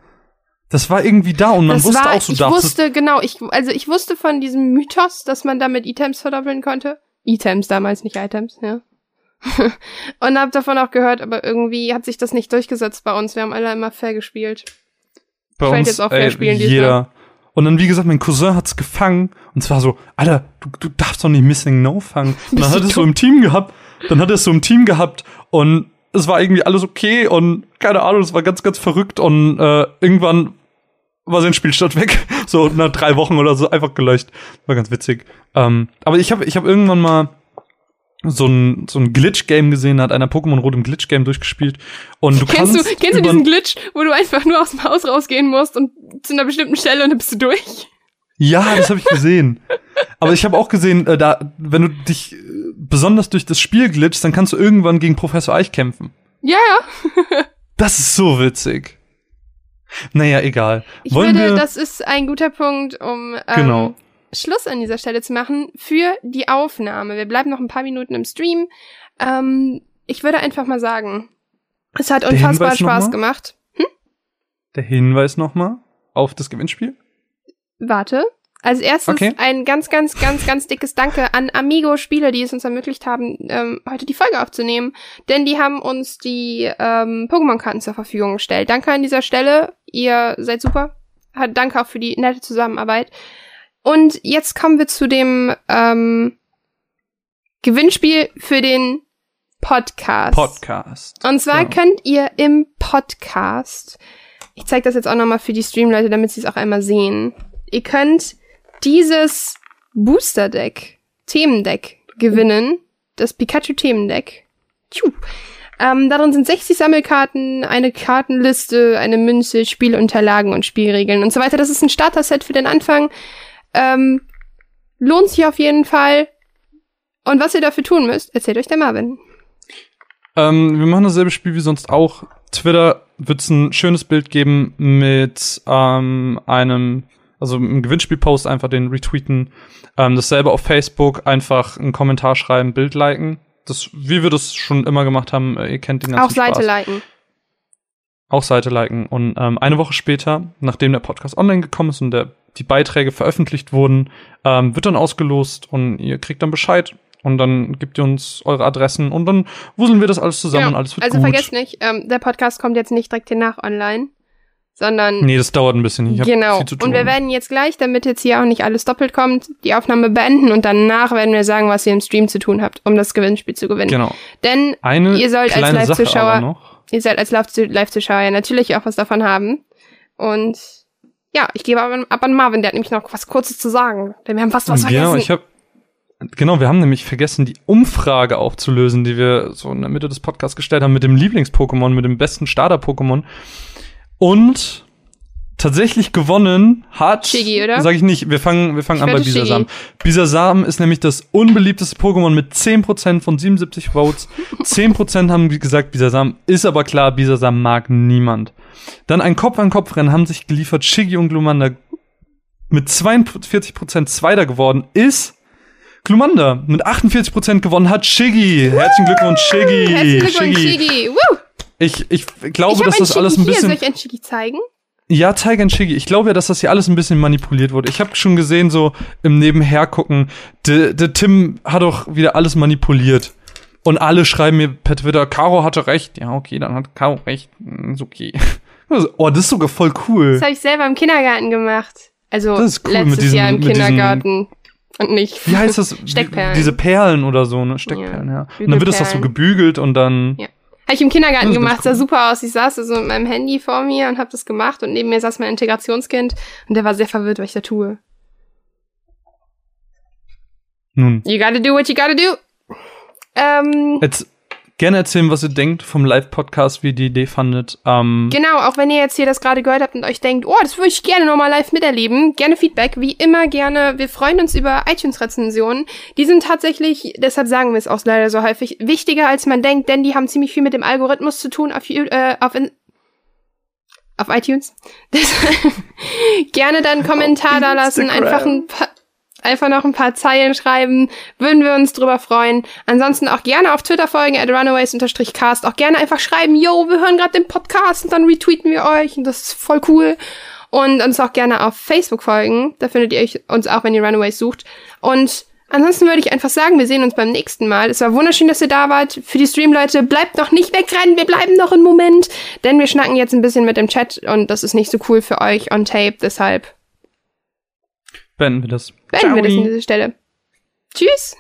Das war irgendwie da und man das wusste war, auch so, ich darfst wusste, genau, ich, also ich wusste von diesem Mythos, dass man damit Items verdoppeln konnte. Items damals, nicht Items, ja. und hab davon auch gehört, aber irgendwie hat sich das nicht durchgesetzt bei uns. Wir haben alle immer fair gespielt. bei ich uns jetzt auch fair ey, spielen jeder. Und dann, wie gesagt, mein Cousin hat's gefangen und zwar so, Alter, du, du darfst doch nicht Missing No fangen. Und dann hat du es so im Team gehabt, dann hat er es so im Team gehabt und es war irgendwie alles okay und keine Ahnung, es war ganz, ganz verrückt und äh, irgendwann war sein Spielstand weg. So nach drei Wochen oder so einfach gelöscht. War ganz witzig. Ähm, aber ich habe ich hab irgendwann mal so ein, so ein Glitch-Game gesehen, hat einer Pokémon Rot im Glitch-Game durchgespielt. Und du Kennst du, kannst kennst du diesen Glitch, wo du einfach nur aus dem Haus rausgehen musst und zu einer bestimmten Stelle und dann bist du durch? Ja, das habe ich gesehen. Aber ich habe auch gesehen, äh, da, wenn du dich äh, besonders durch das Spiel glitschst, dann kannst du irgendwann gegen Professor Eich kämpfen. Ja, ja. Das ist so witzig. Naja, egal. Ich Wollen würde, das ist ein guter Punkt, um ähm, Genau. Schluss an dieser Stelle zu machen für die Aufnahme. Wir bleiben noch ein paar Minuten im Stream. Ähm, ich würde einfach mal sagen, es hat unfassbar Spaß gemacht. der Hinweis nochmal auf das Gewinnspiel? Warte. Als erstes Okay. ein ganz, ganz, ganz, ganz dickes Danke an Amigo Spiele, die es uns ermöglicht haben, ähm, heute die Folge aufzunehmen. Denn die haben uns die ähm, Pokémon-Karten zur Verfügung gestellt. Danke an dieser Stelle. Ihr seid super. Danke auch für die nette Zusammenarbeit. Und jetzt kommen wir zu dem ähm, Gewinnspiel für den Podcast. Podcast. Und zwar Ja. könnt ihr im Podcast, ich zeige das jetzt auch nochmal für die Streamleute, damit sie es auch einmal sehen. Ihr könnt dieses Booster Deck, Themendeck gewinnen, das Pikachu Themendeck. Tschu. Ähm, darin sind 60 Sammelkarten, eine Kartenliste, eine Münze, Spielunterlagen und Spielregeln und so weiter. Das ist ein Starter-Set für den Anfang. Ähm, lohnt sich auf jeden Fall. Und was ihr dafür tun müsst, erzählt euch der Marvin. Ähm, wir machen dasselbe Spiel wie sonst auch. Twitter wird's ein schönes Bild geben mit ähm, einem, also im Gewinnspielpost einfach den retweeten. Ähm, dasselbe auf Facebook, einfach einen Kommentar schreiben, Bild liken. Das, wie wir das schon immer gemacht haben, äh, ihr kennt den ganzen Auch Seite Spaß. liken. Auch Seite liken. Und ähm, eine Woche später, nachdem der Podcast online gekommen ist und der, die Beiträge veröffentlicht wurden, ähm, wird dann ausgelost und ihr kriegt dann Bescheid. Und dann gebt ihr uns eure Adressen und dann wuseln wir das alles zusammen und alles wird also gut. vergesst nicht, ähm, der Podcast kommt jetzt nicht direkt hier nach online, sondern Nee, das dauert ein bisschen. Ich genau. viel zu tun. Und wir werden jetzt gleich, damit jetzt hier auch nicht alles doppelt kommt, die Aufnahme beenden und danach werden wir sagen, was ihr im Stream zu tun habt, um das Gewinnspiel zu gewinnen. genau. Denn Eine Ihr sollt als Live-Zuschauer- ihr seid als Live- Live-Zuschauer ja natürlich auch was davon haben. Und ja, ich gebe ab an, ab an Marvin, der hat nämlich noch was Kurzes zu sagen. Denn wir haben fast was genau, vergessen. ich habe Genau, wir haben nämlich vergessen, die Umfrage aufzulösen, die wir so in der Mitte des Podcasts gestellt haben mit dem Lieblings-Pokémon, mit dem besten Starter-Pokémon. Und tatsächlich gewonnen hat. Shiggy, oder? Sag ich nicht, wir fangen, wir fangen Ich an bei. Bisasam. Bisasam ist nämlich das unbeliebteste Pokémon mit 10% von 77 Votes. 10% haben gesagt Bisasam, ist aber klar, Bisasam mag niemand. Dann ein Kopf-an-Kopf-Rennen haben sich geliefert Shiggy und Glumanda. mit 42% Zweiter geworden ist Glumanda. Mit 48% gewonnen hat Shiggy. Herzlichen Glückwunsch, Shiggy. Herzlichen Glückwunsch, Shiggy. Ich, ich glaube, ich dass das alles ein bisschen. Hier. Soll ich ein Shiggy zeigen? Ja, zeig ein Shiggy. Ich glaube ja, dass das hier alles ein bisschen manipuliert wurde. Ich habe schon gesehen, so im Nebenhergucken, der de Tim hat doch wieder alles manipuliert. Und alle schreiben mir per Twitter, Caro hatte recht. Ja, okay, dann hat Caro recht. Hm, ist okay. Oh, das ist sogar voll cool. Das habe ich selber im Kindergarten gemacht. Also das ist cool, letztes mit diesen, Jahr im Kindergarten. Und nicht. Wie heißt das? Steckperlen. Diese Perlen oder so, ne? Steckperlen, ja. ja. Und dann wird das doch so gebügelt und dann. Ja. Habe ich im Kindergarten gemacht, sah super aus. Ich saß so mit meinem Handy vor mir und habe das gemacht und neben mir saß mein Integrationskind und der war sehr verwirrt, was ich da tue. Nun. You gotta do what you gotta do. Ähm, Jetzt gerne erzählen, was ihr denkt vom Live-Podcast, wie ihr die Idee fandet. Ähm genau, auch wenn ihr jetzt hier das gerade gehört habt und euch denkt, oh, das würde ich gerne nochmal live miterleben. Gerne Feedback, wie immer gerne. Wir freuen uns über iTunes-Rezensionen. Die sind tatsächlich, deshalb sagen wir es auch leider so häufig, wichtiger als man denkt, denn die haben ziemlich viel mit dem Algorithmus zu tun auf, äh, auf, in, auf iTunes. gerne dann Kommentar da lassen, einfach ein paar einfach noch ein paar Zeilen schreiben, würden wir uns drüber freuen. Ansonsten auch gerne auf Twitter folgen, at runaways-cast. Auch gerne einfach schreiben, yo, wir hören gerade den Podcast und dann retweeten wir euch und das ist voll cool. Und uns auch gerne auf Facebook folgen. Da findet ihr uns auch, wenn ihr Runaways sucht. Und ansonsten würde ich einfach sagen, wir sehen uns beim nächsten Mal. Es war wunderschön, dass ihr da wart. Für die Stream-Leute, bleibt noch nicht wegrennen, wir bleiben noch einen Moment. Denn wir schnacken jetzt ein bisschen mit dem Chat und das ist nicht so cool für euch on tape, deshalb beenden wir das. Beenden Ciao. wir das an dieser Stelle. Tschüss.